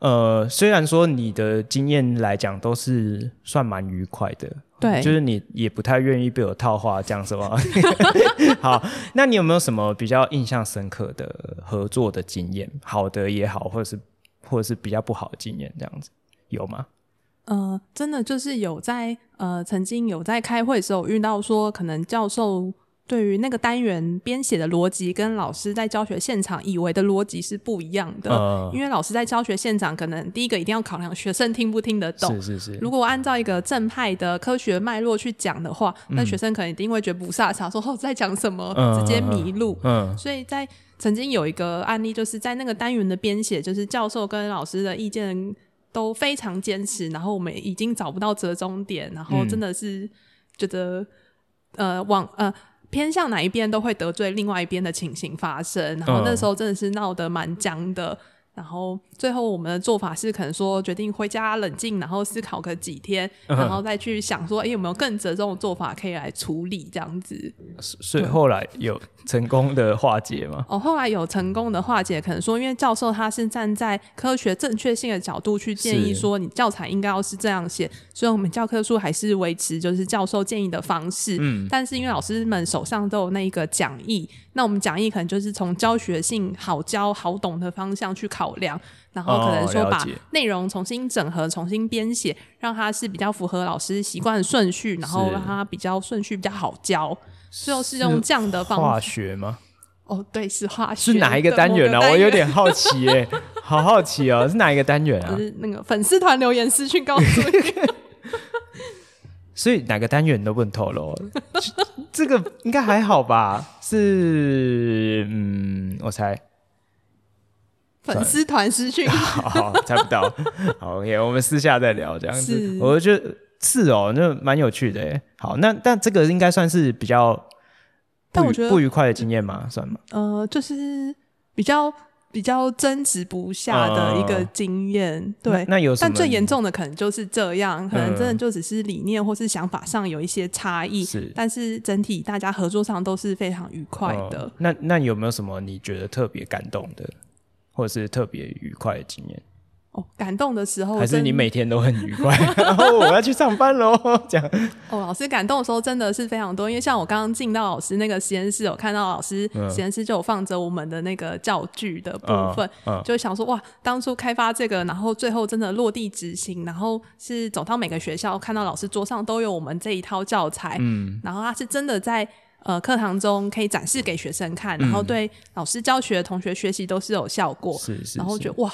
呃，虽然说你的经验来讲都是算蛮愉快的，对，就是你也不太愿意被我套话这样是吗？<laughs> 好，那你有没有什么比较印象深刻的合作的经验？好的也好，或者是或者是比较不好的经验，这样子有吗？呃，真的就是有在呃，曾经有在开会的时候遇到说，可能教授。对于那个单元编写的逻辑，跟老师在教学现场以为的逻辑是不一样的。Uh, 因为老师在教学现场，可能第一个一定要考量学生听不听得懂。是是是。如果按照一个正派的科学脉络去讲的话，那、嗯、学生可能一定会觉得不飒飒，说哦在讲什么，uh, 直接迷路。嗯、uh, uh, uh.。所以在曾经有一个案例，就是在那个单元的编写，就是教授跟老师的意见都非常坚持，然后我们已经找不到折中点，然后真的是觉得、嗯、呃往呃。偏向哪一边都会得罪另外一边的情形发生，然后那时候真的是闹得蛮僵的。然后最后我们的做法是，可能说决定回家冷静，然后思考个几天，然后再去想说，哎、欸，有没有更折中的做法可以来处理这样子。所以后来有成功的化解吗？哦，后来有成功的化解，可能说因为教授他是站在科学正确性的角度去建议说，你教材应该要是这样写，所以我们教科书还是维持就是教授建议的方式。嗯，但是因为老师们手上都有那一个讲义。那我们讲义可能就是从教学性好教好懂的方向去考量，然后可能说把内容重新整合、重新编写，让它是比较符合老师习惯的顺序，然后让它比较顺序比较好教。最后是用这样的方法。化学吗？哦，对，是化学。是哪一个单元呢？啊？我有点好奇耶，<laughs> 好好奇哦，是哪一个单元啊？<laughs> 就是那个粉丝团留言私讯告诉我。所以哪个单元都不能透露，这个应该还好吧？是，嗯，我猜粉丝团私讯，<laughs> 好，猜不到。好，OK，我们私下再聊这样子。我觉得是哦，那蛮有趣的耶。好，那但这个应该算是比较，但我觉得不愉快的经验吗？算吗？呃，就是比较。比较争执不下的一个经验，呃，对。那，那有？但最严重的可能就是这样，可能真的就只是理念或是想法上有一些差异，是。但是整体大家合作上都是非常愉快的。呃，那那有没有什么你觉得特别感动的，或者是特别愉快的经验？哦，感动的时候，还是你每天都很愉快？然 <laughs> 后我要去上班喽，这样。哦，老师感动的时候真的是非常多，因为像我刚刚进到老师那个实验室，有看到老师实验室就有放着我们的那个教具的部分，嗯嗯、就想说哇，当初开发这个，然后最后真的落地执行，然后是走到每个学校，看到老师桌上都有我们这一套教材，嗯，然后他是真的在呃课堂中可以展示给学生看，然后对老师教学、同学学习都是有效果，是是，是，然后觉得哇。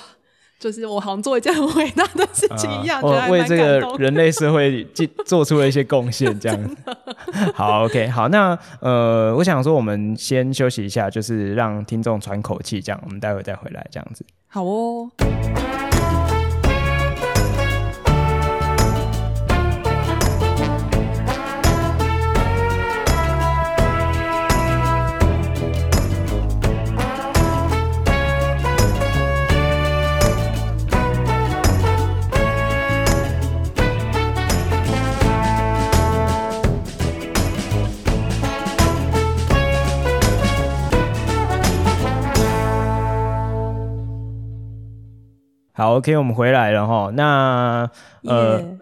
就是我好像做一件很伟大的事情一样，呃、为这个人类社会做出了一些贡献，这样。<laughs> 好，OK，好，那呃，我想说，我们先休息一下，就是让听众喘口气，这样，我们待会再回来，这样子。好哦。好，OK，我们回来了哈。那呃. <laughs>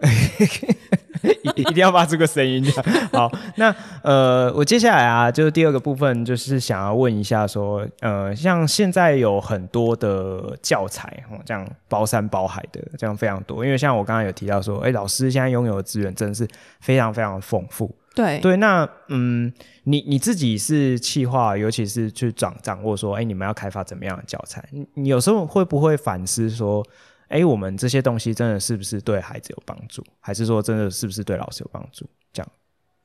一一定要发出个声音。好，那呃，我接下来啊，就是第二个部分，就是想要问一下，说，呃，像现在有很多的教材，这样包山包海的，这样非常多。因为像我刚刚有提到说，哎，老师现在拥有的资源真的是非常非常丰富。对对，那嗯，你你自己是企划，尤其是去掌掌握说，哎，你们要开发怎么样的教材？你你有时候会不会反思说，哎，我们这些东西真的是不是对孩子有帮助，还是说真的是不是对老师有帮助？这样？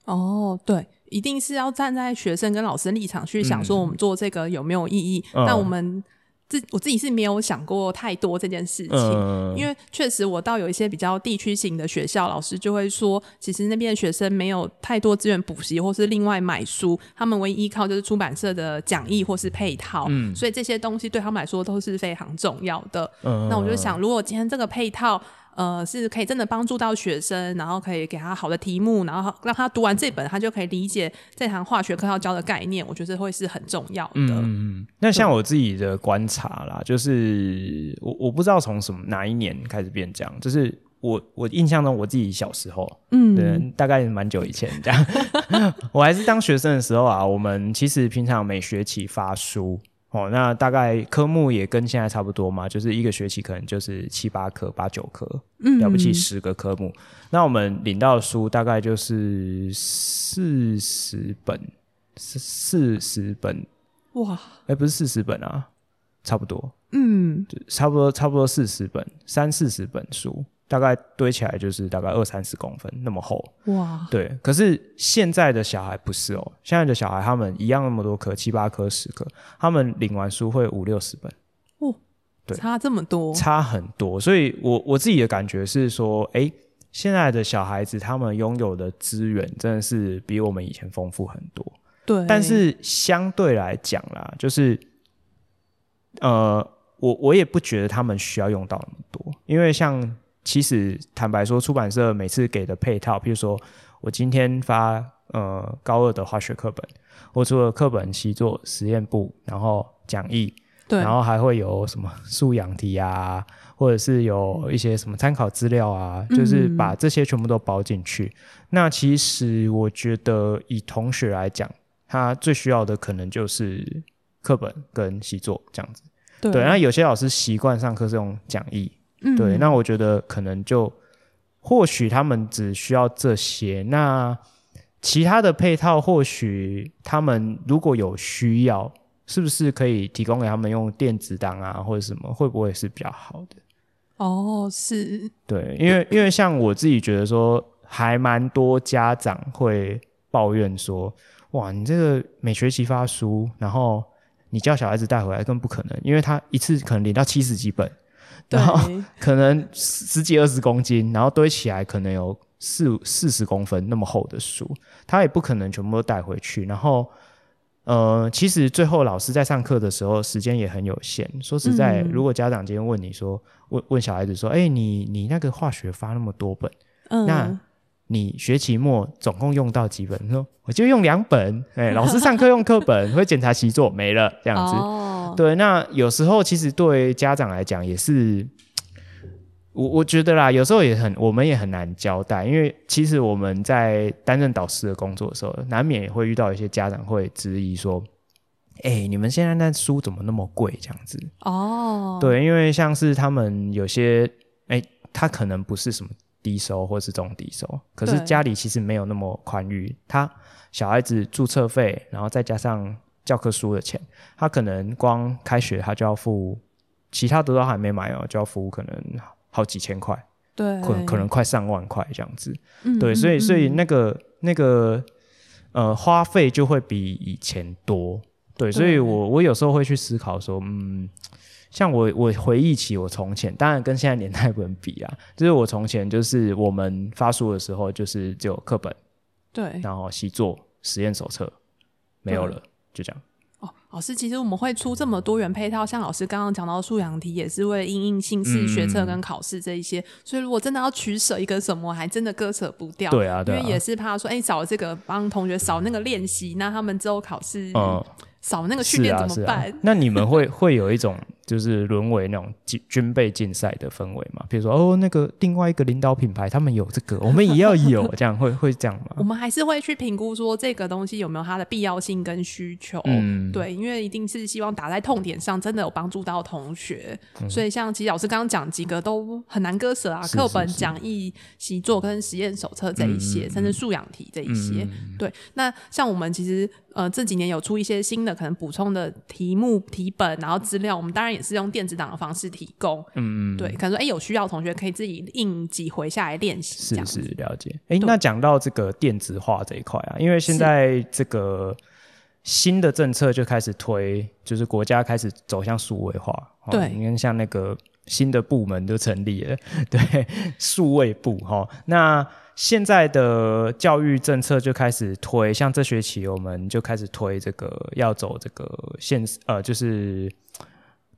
哦，对，一定是要站在学生跟老师立场去想，说我们做这个有没有意义？嗯、但我们自我自己是没有想过太多这件事情，嗯、因为确实我到有一些比较地区型的学校，老师就会说，其实那边的学生没有太多资源补习或是另外买书，他们唯一依靠就是出版社的讲义或是配套，嗯、所以这些东西对他们来说都是非常重要的。嗯、那我就想，如果今天这个配套。呃，是可以真的帮助到学生，然后可以给他好的题目，然后让他读完这本，他就可以理解这堂化学课要教的概念。我觉得会是很重要的。嗯，那像我自己的观察啦，就是我我不知道从什么哪一年开始变这样，就是我我印象中我自己小时候，嗯，对，大概蛮久以前这样。<laughs> 我还是当学生的时候啊，我们其实平常每学期发书。哦，那大概科目也跟现在差不多嘛，就是一个学期可能就是七八科、八九科，嗯，了不起十个科目。那我们领到的书大概就是四十本，四四十本，哇，哎、欸，不是四十本啊，差不多，嗯，差不多差不多四十本，三四十本书。大概堆起来就是大概二三十公分那么厚哇，对。可是现在的小孩不是哦，现在的小孩他们一样那么多颗，七八颗、十颗，他们领完书会五六十本哦，对，差这么多，差很多。所以我我自己的感觉是说，哎、欸，现在的小孩子他们拥有的资源真的是比我们以前丰富很多，对。但是相对来讲啦，就是呃，我我也不觉得他们需要用到那么多，因为像。其实坦白说，出版社每次给的配套，譬如说我今天发呃高二的化学课本，我除了课本、习作、实验部，然后讲义，对，然后还会有什么 <laughs> 素养题啊，或者是有一些什么参考资料啊，嗯、就是把这些全部都包进去。那其实我觉得，以同学来讲，他最需要的可能就是课本跟习作这样子。对，对，那有些老师习惯上课是用讲义。嗯，对，那我觉得可能就或许他们只需要这些，那其他的配套或许他们如果有需要，是不是可以提供给他们用电子档啊或者什么，会不会是比较好的？哦，是，对，因为因为像我自己觉得说，还蛮多家长会抱怨说，哇，你这个每学期发书，然后你叫小孩子带回来更不可能，因为他一次可能领到七十几本。然后 <laughs> 可能十几二十公斤，然后堆起来可能有四四十公分那么厚的书，他也不可能全部都带回去。然后，呃，其实最后老师在上课的时候时间也很有限。说实在，嗯、如果家长今天问你说，问问小孩子说，哎、欸，你你那个化学发那么多本，嗯、那你学期末总共用到几本？说我就用两本。哎，<laughs> 老师上课用课本，会检查习作没了这样子。哦对，那有时候其实对家长来讲也是，我我觉得啦，有时候也很，我们也很难交代，因为其实我们在担任导师的工作的时候，难免也会遇到一些家长会质疑说：“哎，你们现在那书怎么那么贵？”这样子。哦。对，因为像是他们有些，哎，他可能不是什么低收或是中低收，可是家里其实没有那么宽裕，他小孩子注册费，然后再加上。教科书的钱，他可能光开学他就要付，其他的都还没买哦，就要付可能好几千块，对，可可能快上万块这样子，嗯、对，所以所以那个那个呃花费就会比以前多，对，所以我我有时候会去思考说，嗯，像我我回忆起我从前，当然跟现在年代不能比啊，就是我从前就是我们发书的时候就是只有课本，对，然后习作、实验手册没有了。就这样哦，老师，其实我们会出这么多元配套，像老师刚刚讲到的素养题，也是为了因应新式学测跟考试这一些。嗯、所以如果真的要取舍一个什么，还真的割舍不掉。对啊，对啊，因为也是怕说，哎、欸，少了这个帮同学少那个练习，那他们之后考试嗯。少那个训练怎么办？啊啊，那你们会会有一种就是沦为那种军军备竞赛的氛围嘛？比如说哦，那个另外一个领导品牌他们有这个，<laughs> 我们也要有，<laughs> 这样会会这样吗？我们还是会去评估说这个东西有没有它的必要性跟需求。嗯，对，因为一定是希望打在痛点上，真的有帮助到同学。嗯、所以像其实老师刚刚讲几个都很难割舍啊，课本、讲义、习作跟实验手册这一些，嗯、甚至素养题这一些。嗯、对，那像我们其实。呃，这几年有出一些新的可能补充的题目、题本，然后资料，我们当然也是用电子档的方式提供。嗯嗯，对，可能说，哎，有需要的同学可以自己印几回下来练习。是是，了解。哎，那讲到这个电子化这一块啊，因为现在这个新的政策就开始推，就是国家开始走向数位化。对，你看像那个新的部门都成立了，<laughs> 对，数位部哈。那现在的教育政策就开始推，像这学期我们就开始推这个要走这个现呃，就是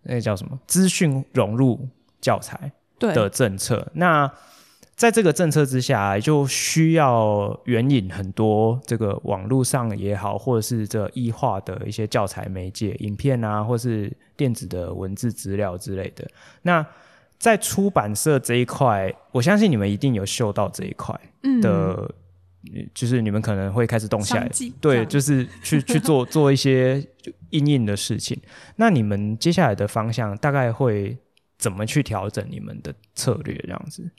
那个叫什么资讯融入教材的政策。那在这个政策之下，就需要援引很多这个网络上也好，或者是这异化的一些教材媒介、影片啊，或是电子的文字资料之类的。那在出版社这一块，我相信你们一定有嗅到这一块的，嗯，就是你们可能会开始动起来，对，就是去去做做一些硬硬的事情。那你们接下来的方向大概会怎么去调整你们的策略？这样子？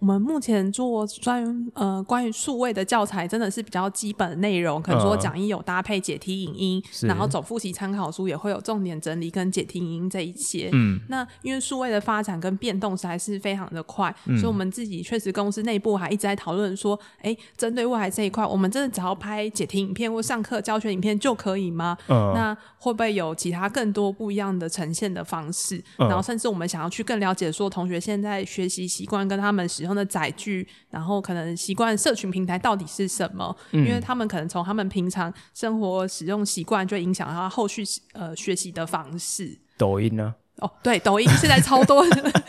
我们目前做专呃关于数位的教材，真的是比较基本的内容，可能说讲义有搭配解题影音，嗯、然后总复习参考书也会有重点整理跟解题影音这一些。嗯，那因为数位的发展跟变动实在是非常的快，嗯、所以我们自己确实公司内部还一直在讨论说，哎，针对未来这一块，我们真的只要拍解题影片或上课教学影片就可以吗？嗯，那会不会有其他更多不一样的呈现的方式？嗯、然后甚至我们想要去更了解说同学现在学习习惯跟他们使用的载具，然后可能习惯社群平台到底是什么？嗯、因为他们可能从他们平常生活使用习惯，就影响他后续呃学习的方式。抖音呢？哦，对，抖音现在超多，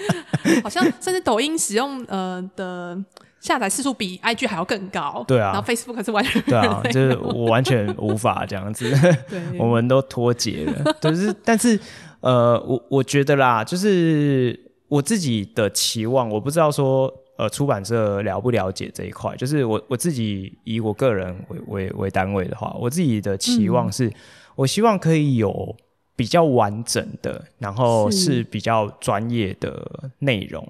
<laughs> 好像甚至抖音使用呃的下载次数比 IG 还要更高。对啊，然后 Facebook 是完全对啊，就是我完全无法这样子，<laughs> 对 <laughs> 我们都脱节了。就是，但是呃，我我觉得啦，就是。我自己的期望，我不知道说，呃，出版社了不了解这一块。就是我我自己以我个人为为为单位的话，我自己的期望是，嗯、我希望可以有比较完整的，然后是比较专业的内容，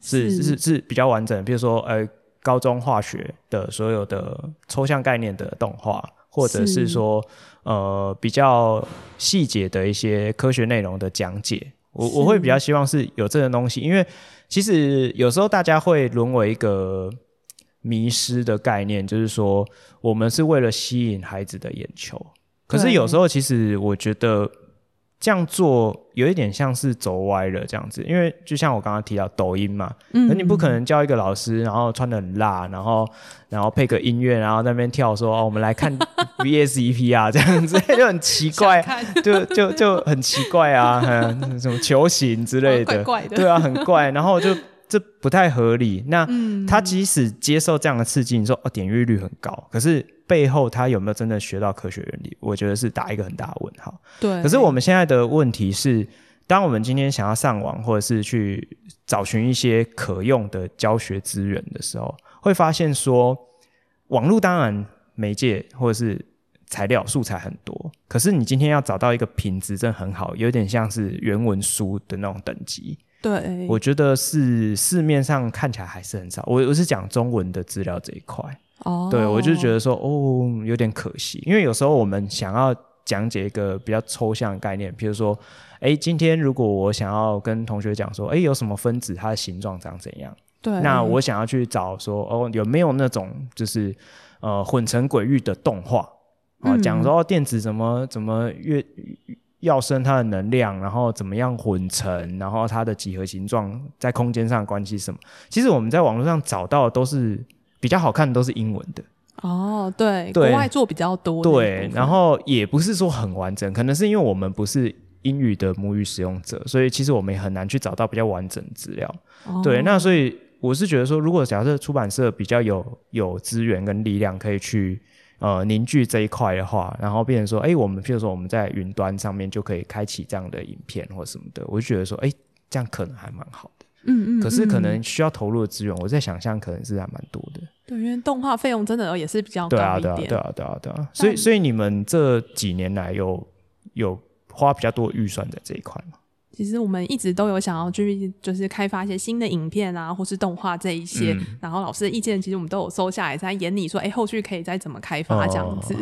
是是是，是比较完整的。比如说，呃，高中化学的所有的抽象概念的动画，或者是说，呃，比较细节的一些科学内容的讲解。我我会比较希望是有这个东西，因为其实有时候大家会沦为一个迷失的概念，就是说我们是为了吸引孩子的眼球，可是有时候其实我觉得。这样做有一点像是走歪了这样子，因为就像我刚刚提到抖音嘛，嗯，那你不可能叫一个老师，然后穿的很辣，然后然后配个音乐，然后在那边跳说哦，我们来看 <laughs> VSEP 啊，这样子就很奇怪，就就就很奇怪啊，嗯，<laughs> 什么球形之类的，怪怪的，对啊，很怪，然后就。这不太合理。那他即使接受这样的刺激，你说哦，点阅率很高，可是背后他有没有真的学到科学原理？我觉得是打一个很大的问号。对。可是我们现在的问题是，当我们今天想要上网，或者是去找寻一些可用的教学资源的时候，会发现说，网络当然媒介或者是材料素材很多，可是你今天要找到一个品质真的很好，有点像是原文书的那种等级。对，我觉得是市面上看起来还是很少。我我是讲中文的资料这一块，哦，对我就觉得说，哦，有点可惜，因为有时候我们想要讲解一个比较抽象的概念，比如说，哎，今天如果我想要跟同学讲说，哎，有什么分子，它的形状长怎样？对，那我想要去找说，哦，有没有那种就是呃混成轨域的动画啊，讲说电子怎么怎么越。要生它的能量，然后怎么样混成，然后它的几何形状在空间上的关系是什么？其实我们在网络上找到的都是比较好看的，都是英文的。哦，对，对，国外做比较多。对，然后也不是说很完整，可能是因为我们不是英语的母语使用者，所以其实我们也很难去找到比较完整的资料。哦、对，那所以我是觉得说，如果假设出版社比较有有资源跟力量，可以去。呃，凝聚这一块的话，然后变成说，哎，我们譬如说我们在云端上面就可以开启这样的影片或什么的，我就觉得说，哎，这样可能还蛮好的。嗯，嗯嗯。可是可能需要投入的资源，我在想象可能是还蛮多的。对，因为动画费用真的也是比较高一点。对啊，对啊，对啊，对啊，对啊。所以，所以你们这几年来有有花比较多预算在这一块吗？其实我们一直都有想要去，就是开发一些新的影片啊，或是动画这一些。嗯、然后老师的意见，其实我们都有收下来，在眼里说，哎，后续可以再怎么开发这样子。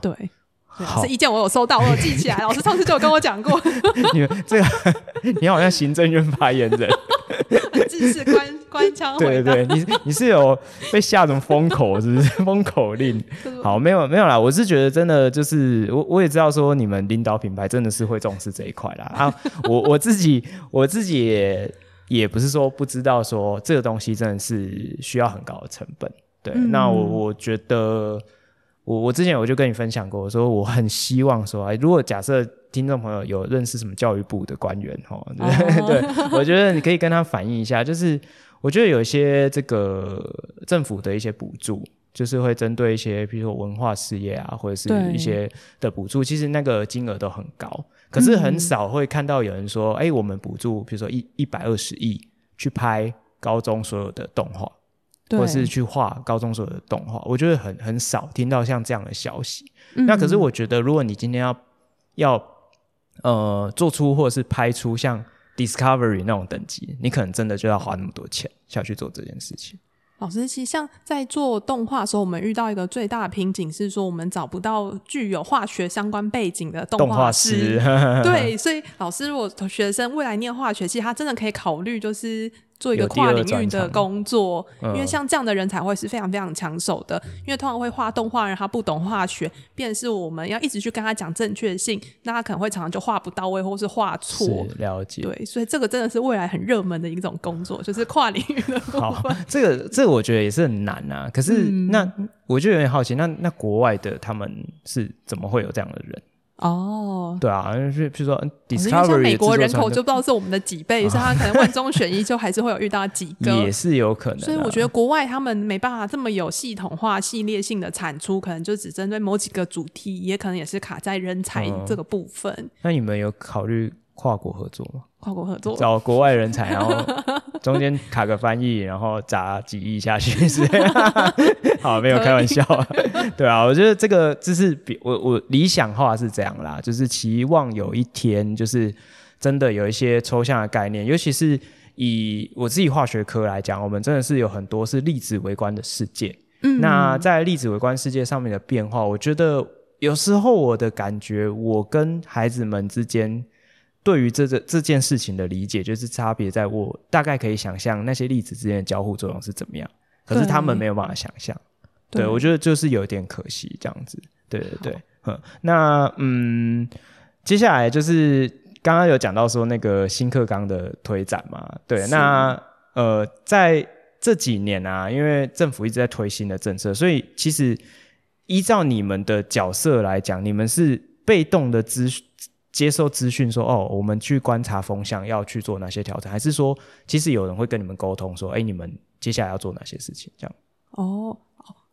对，老师意见我有收到，我有记起来。老师上次就有跟我讲过。<laughs> 你们这个，<laughs> 你好像行政院发言人。<laughs> 官 <laughs> 官腔。对对对，你你是有被下什么封口是不是？封口令？<laughs> 好，没有没有啦，我是觉得真的就是我我也知道说你们领导品牌真的是会重视这一块啦。啊，我我自己我自己也也不是说不知道说这个东西真的是需要很高的成本。对，嗯、那我我觉得。我我之前我就跟你分享过，我说我很希望说，哎，如果假设听众朋友有认识什么教育部的官员哈，对，oh. <laughs> 对，我觉得你可以跟他反映一下，就是我觉得有一些这个政府的一些补助，就是会针对一些比如说文化事业啊，或者是一些的补助，其实那个金额都很高，可是很少会看到有人说，哎，我们补助比如说一一百二十亿去拍高中所有的动画。或是去画高中所有的动画，我觉得很很少听到像这样的消息。嗯、那可是我觉得，如果你今天要要呃做出或者是拍出像 Discovery 那种等级，你可能真的就要花那么多钱下去做这件事情。老师，其实像在做动画的时候，我们遇到一个最大的瓶颈是说，我们找不到具有化学相关背景的动画师。动画师对，所以老师如果学生未来念化学系，他真的可以考虑就是。做一个跨领域的工作，因为像这样的人才会是非常非常抢手的。嗯、因为通常会画动画人，他不懂化学，便是我们要一直去跟他讲正确性，那他可能会常常就画不到位，或是画错。了解。对，所以这个真的是未来很热门的一种工作，就是跨领域的部分。好，<laughs> 这个这个我觉得也是很难啊。可是那、嗯、我就有点好奇，那那国外的他们是怎么会有这样的人？哦，oh, 对啊，就是比如说 Discovery，像美国人口就不知道是我们的几倍，所以他可能万中选一，就还是会有遇到几个，<laughs> 也是有可能。所以我觉得国外他们没办法这么有系统化、系列性的产出，可能就只针对某几个主题，也可能也是卡在人才这个部分。嗯、那你们有考虑跨国合作吗？跨国合作，找国外人才，然后 <laughs> 中间卡个翻译，然后砸几亿下去，是这样？好，没有开玩笑。<laughs> 对啊，我觉得这个就是比我我理想化是这样啦，就是期望有一天，就是真的有一些抽象的概念，尤其是以我自己化学科来讲，我们真的是有很多是粒子微观的世界。嗯，那在粒子微观世界上面的变化，我觉得有时候我的感觉，我跟孩子们之间对于这这这件事情的理解，就是差别在我大概可以想象那些粒子之间的交互作用是怎么样，可是他们没有办法想象。对，对，我觉得就是有点可惜这样子。对对对，嗯那嗯，接下来就是刚刚有讲到说那个新课纲的推展嘛。对，那呃，在这几年啊，因为政府一直在推新的政策，所以其实依照你们的角色来讲，你们是被动的资接受资讯说，哦，我们去观察风向，要去做哪些调整，还是说其实有人会跟你们沟通说，哎，你们接下来要做哪些事情？这样。哦。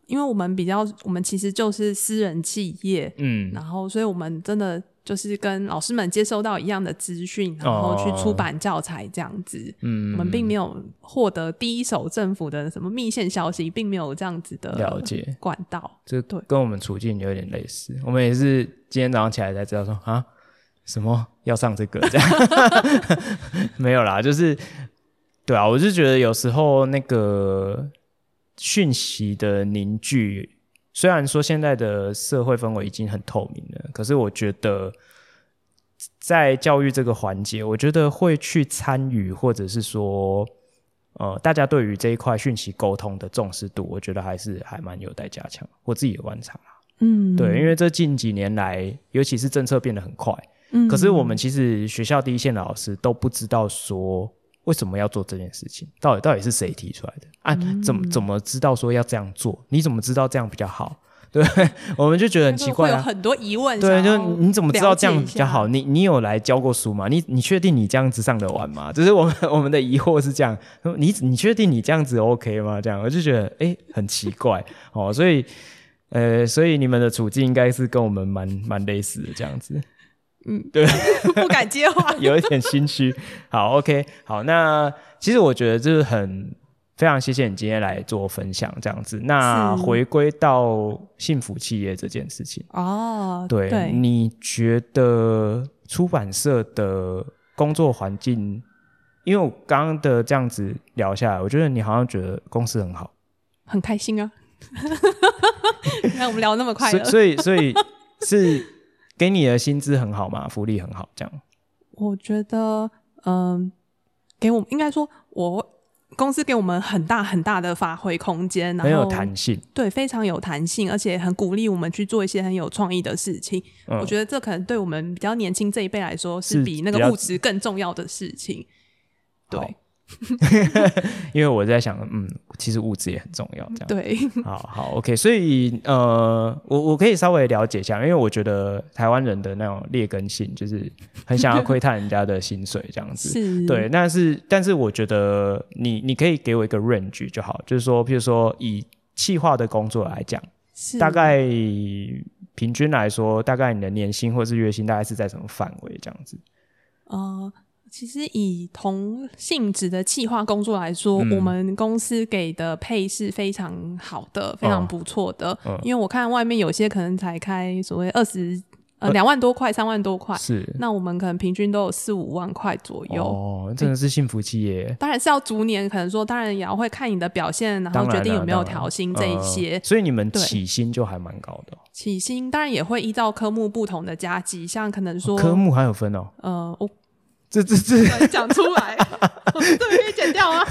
因为我们比较，我们其实就是私人企业，嗯，然后所以我们真的就是跟老师们接收到一样的资讯，然后去出版教材这样子，嗯，我们并没有获得第一手政府的什么密线消息，并没有这样子的了解。管道，这对。跟我们处境有点类似，我们也是今天早上起来才知道说啊，什么要上这个这样，<laughs> 没有啦，就是对啊，我就觉得有时候那个。讯息的凝聚，虽然说现在的社会氛围已经很透明了，可是我觉得在教育这个环节，我觉得会去参与，或者是说，呃，大家对于这一块讯息沟通的重视度，我觉得还是还蛮有待加强。我自己的观察，嗯，对，因为这近几年来，尤其是政策变得很快，嗯，可是我们其实学校第一线的老师都不知道说。为什么要做这件事情？到底到底是谁提出来的？啊，怎么怎么知道说要这样做？你怎么知道这样比较好？<laughs> 对，我们就觉得很奇怪啊。很多疑问。对，就你怎么知道这样比较好？你你有来教过书吗？你你确定你这样子上得完吗？就是我们 <laughs> 我们的疑惑是这样。你你确定你这样子 OK 吗？这样我就觉得哎，很奇怪哦。所以呃，所以你们的处境应该是跟我们蛮蛮类似的这样子。嗯，对，<laughs> 不敢接话，<laughs> 有一点心虚。好，OK，好，那其实我觉得就是很非常谢谢你今天来做分享，这样子。那回归到幸福企业这件事情哦，对，对你觉得出版社的工作环境？因为我刚刚的这样子聊下来，我觉得你好像觉得公司很好，很开心啊。<laughs> 那我们聊那么快，所以，所以是。给你的薪资很好吗？福利很好，这样？我觉得，嗯，给我应该说，我公司给我们很大很大的发挥空间，然后很有弹性，对，非常有弹性，而且很鼓励我们去做一些很有创意的事情。嗯、我觉得这可能对我们比较年轻这一辈来说，是比那个物质更重要的事情。对。<laughs> 因为我在想，嗯，其实物质也很重要，这样对，好好，OK，所以呃，我我可以稍微了解一下，因为我觉得台湾人的那种劣根性，就是很想要窥探人家的薪水这样子，<laughs> 是，对，但是但是我觉得你你可以给我一个 range 就好，就是说，譬如说以企划的工作来讲，是大概平均来说，大概你的年薪或是月薪大概是在什么范围这样子？哦、呃。其实以同性质的企划工作来说，嗯，我们公司给的配是非常好的，非常不错的。因为我看外面有些可能才开所谓二十呃两万多块，三万多块，是那我们可能平均都有四五万块左右。哦，真的是幸福企业。当然是要逐年，可能说当然也要会看你的表现，然后决定有没有调薪这一些，呃。所以你们起薪就还蛮高的。起薪当然也会依照科目不同的加级，像可能说，哦，科目还有分哦。呃，我。这这这讲出来，我这边可以剪掉吗？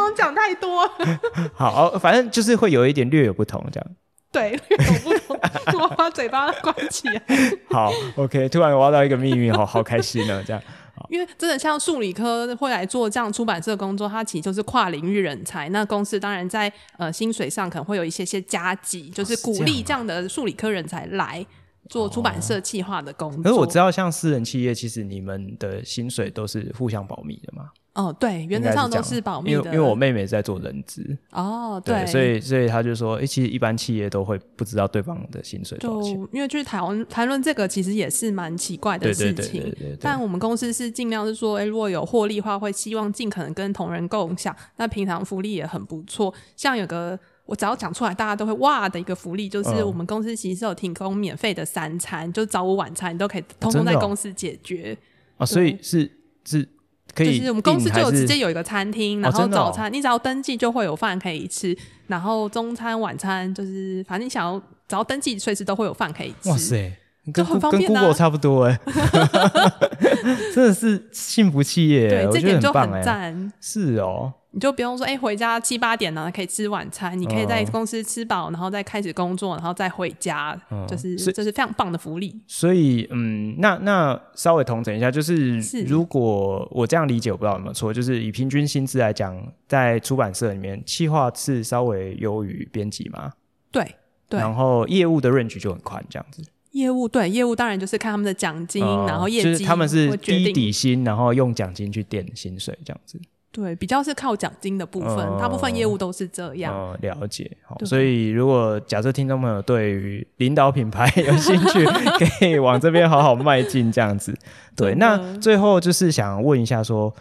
我讲太多。<laughs> 好，反正就是会有一点略有不同，这样。对，略有不同。我把嘴巴关起来。<laughs> 好，OK。突然挖到一个秘密，好好开心呢，这样。因为真的像数理科会来做这样出版社工作，它其实就是跨领域人才。那公司当然在呃薪水上可能会有一些些加急，就是鼓励这样的数理科人才来。做出版社企划的工作，可是我知道，像私人企业，其实你们的薪水都是互相保密的嘛？哦，对，原则上都是保密的。因为因为我妹妹在做人资，哦，对，对所以所以他就说，哎、欸，其实一般企业都会不知道对方的薪水多少钱。就因为就是谈谈论这个，其实也是蛮奇怪的事情。但我们公司是尽量是说，哎、欸，如果有获利的话，会希望尽可能跟同仁共享。那平常福利也很不错，像有个。我只要讲出来，大家都会哇的一个福利，就是我们公司其实是有提供免费的三餐，嗯、就早午晚餐你都可以通通在公司解决。啊，所以是是可以，就是我们公司就有直接有一个餐厅，然后早餐、哦哦、你只要登记就会有饭可以吃，然后中餐晚餐就是反正你想要只要登记，随时都会有饭可以吃。哇塞，就很方便、啊、跟 Google 差不多哎，<laughs> <laughs> 真的是幸福企业，对，这点就很赞。是哦。你就不用说，哎、欸，回家七八点呢，可以吃晚餐。你可以在公司吃饱，然后再开始工作，然后再回家，嗯、就是这是非常棒的福利。所以，嗯，那那稍微统整一下，就是如果我这样理解，我不知道有没有错，就是以平均薪资来讲，在出版社里面，企划是稍微优于编辑吗？对对。然后业务的 range 就很宽，这样子。业务对业务当然就是看他们的奖金，嗯、然后业绩，就是他们是低底薪，然后用奖金去垫薪水，这样子。对，比较是靠奖金的部分，大、呃、部分业务都是这样。呃、了解，所以如果假设听众朋友对于领导品牌 <laughs> 有兴趣，<laughs> 可以往这边好好迈进，这样子。对，那最后就是想问一下说，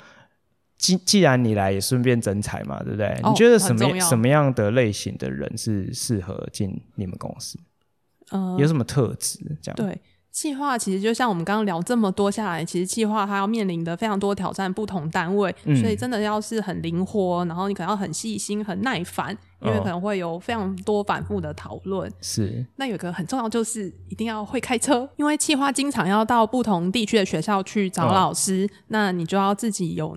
既既然你来也顺便征才嘛，对不对？哦、你觉得什么什么样的类型的人是适合进你们公司？呃，有什么特质？这样对。企划其实就像我们刚刚聊这么多下来，其实企划它要面临的非常多挑战，不同单位、嗯，所以真的要是很灵活，然后你可能要很细心、很耐烦，因为可能会有非常多反复的讨论。是，那有一个很重要就是一定要会开车，因为企划经常要到不同地区的学校去找老师，哦、那你就要自己有。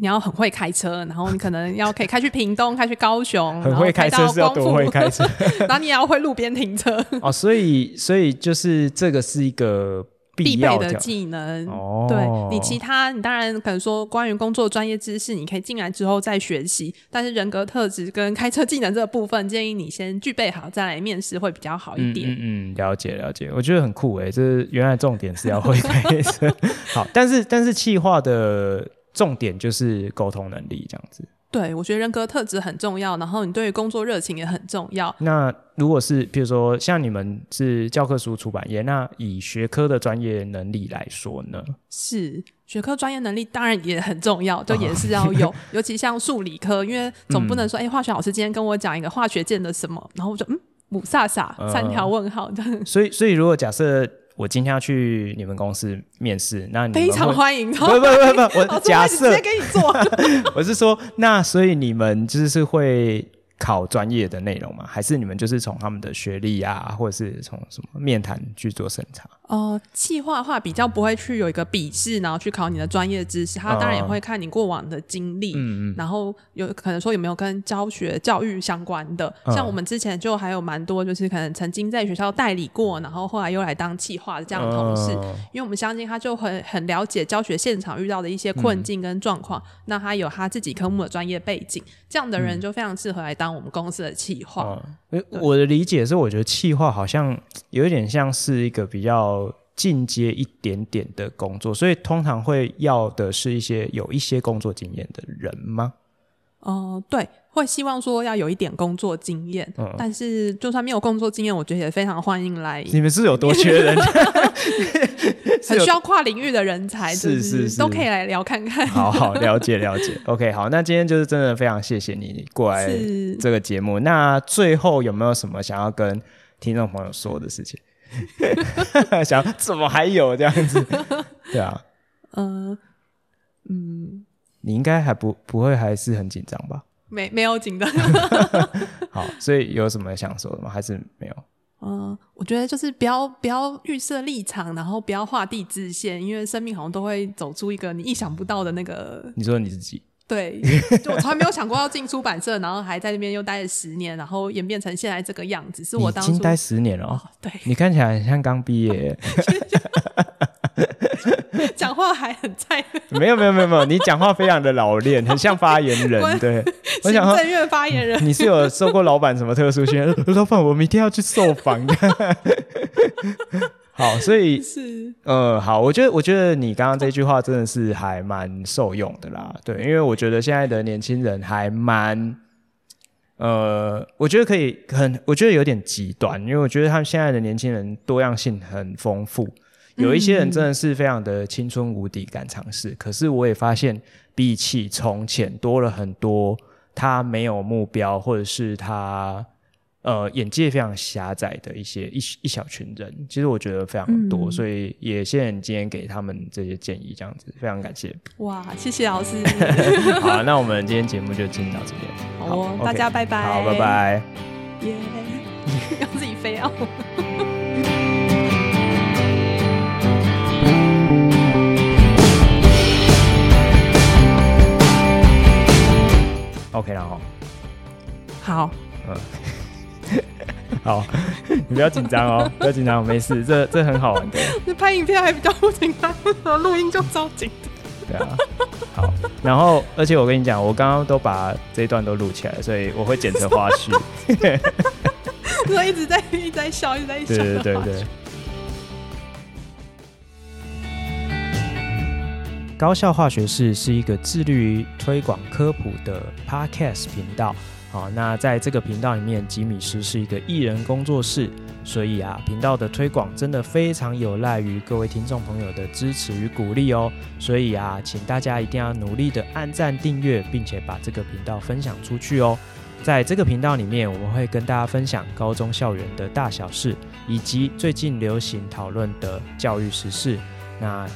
你要很会开车，然后你可能要可以开去屏东，开去高雄，<laughs> 很会开车是要多会开车，<laughs> 然后你也要会路边停车。哦，所以所以就是这个是一个必，必备的技能。哦，对你其他你当然可能说关于工作专业知识，你可以进来之后再学习，但是人格特质跟开车技能这个部分，建议你先具备好再来面试会比较好一点。嗯嗯，嗯，了解了解，我觉得很酷诶，这是原来重点是要会开车。好，但是但是气化的。重点就是沟通能力，这样子。对，我觉得人格特质很重要，然后你对于工作热情也很重要。那如果是比如说像你们是教科书出版业，那以学科的专业能力来说呢？是学科专业能力当然也很重要，就也是要有，<laughs> 尤其像数理科，因为总不能说，哎、化学老师今天跟我讲一个化学键的什么，然后我就嗯，母萨萨三条问号这样、嗯。所以，所以如果假设。我今天要去你们公司面试，那你们非常欢迎。不不不不，<laughs> 我假设直接给你做。<laughs> 我是说，那所以你们就是会考专业的内容吗？还是你们就是从他们的学历啊，或者是从什么面谈去做审查？哦、呃，企划的话比较不会去有一个笔试，然后去考你的专业知识。他当然也会看你过往的经历，嗯嗯，然后有可能说有没有跟教学教育相关的。嗯、像我们之前就还有蛮多，就是可能曾经在学校代理过，然后后来又来当企划的这样的同事。嗯、因为我们相信他就很很了解教学现场遇到的一些困境跟状况，嗯、那他有他自己科目的专业背景，这样的人就非常适合来当。我们公司的企划，嗯，我的理解是，我觉得企划好像有一点像是一个比较进阶一点点的工作，所以通常会要的是一些有一些工作经验的人吗？哦、呃，对，会希望说要有一点工作经验，嗯、但是就算没有工作经验，我觉得也非常欢迎来。你们是有多缺人？<laughs> 很需要跨领域的人才，是是是，都可以来聊看看。好好了解了解，OK，好，那今天就是真的非常谢谢你过来这个节目。那最后有没有什么想要跟听众朋友说的事情？<laughs> 想怎么还有这样子？<laughs> 对啊，嗯、呃、嗯。你应该还不不会还是很紧张吧？没没有紧张。<laughs> 好，所以有什么想说的吗？还是没有？嗯，我觉得就是不要不要预设立场，然后不要画地自限，因为生命好像都会走出一个你意想不到的那个。你说你自己？对，<laughs> 就我从来没有想过要进出版社，然后还在那边又待了十年，然后演变成现在这个样子。是我当初已经待十年了。哦，对，你看起来很像刚毕业。<laughs> <laughs> 讲话还很菜，没有没有没有没有，你讲话非常的老练，很像发言人。对，我想正院发言人，你是有受过老板什么特殊训练？老板，我明天要去受访。好，所以 <laughs> 是呃，好，我觉得我觉得你刚刚这句话真的是还蛮受用的啦。对，因为我觉得现在的年轻人还蛮呃，我觉得可以很，我觉得有点极端，因为我觉得他们现在的年轻人多样性很丰富。有一些人真的是非常的青春无敌，敢尝试。可是我也发现，比起从前多了很多，他没有目标，或者是他呃眼界非常狭窄的一些一一小群人。其实我觉得非常多，嗯、所以也谢谢你今天给他们这些建议，这样子非常感谢。哇，谢谢老师。好，那我们今天节目就进到这边。好，大家拜拜。好，拜拜。耶，<laughs> 要自己飞啊。OK 了哈，好，嗯，好，你不要紧张哦，不要紧张，没事，这这很好玩的。那拍影片还比较不紧张，录音就着急。对啊，好，然后而且我跟你讲，我刚刚都把这一段都录起来，所以我会剪成花絮。<laughs> 我一直在一直在笑，一直在笑。对对对对。高校化学室是一个致力于推广科普的 Podcast 频道。好，那在这个频道里面，吉米师是一个艺人工作室，所以啊，频道的推广真的非常有赖于各位听众朋友的支持与鼓励哦。所以啊，请大家一定要努力的按赞、订阅，并且把这个频道分享出去哦。在这个频道里面，我们会跟大家分享高中校园的大小事，以及最近流行讨论的教育时事。那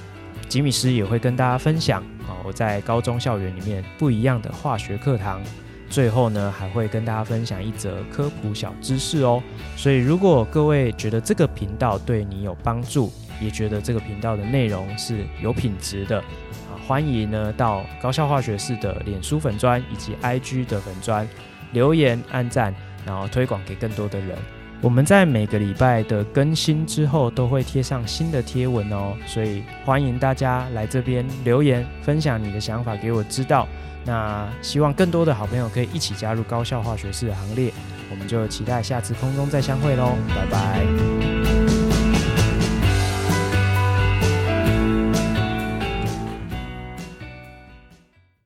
吉米师也会跟大家分享啊，我在高中校园里面不一样的化学课堂。最后呢，还会跟大家分享一则科普小知识哦。所以，如果各位觉得这个频道对你有帮助，也觉得这个频道的内容是有品质的啊，欢迎呢到高效化学式的脸书粉专以及 IG 的粉专留言、按赞，然后推广给更多的人。我们在每个礼拜的更新之后，都会贴上新的贴文哦，所以欢迎大家来这边留言，分享你的想法给我知道。那希望更多的好朋友可以一起加入高效化学式的行列，我们就期待下次空中再相会喽，拜拜。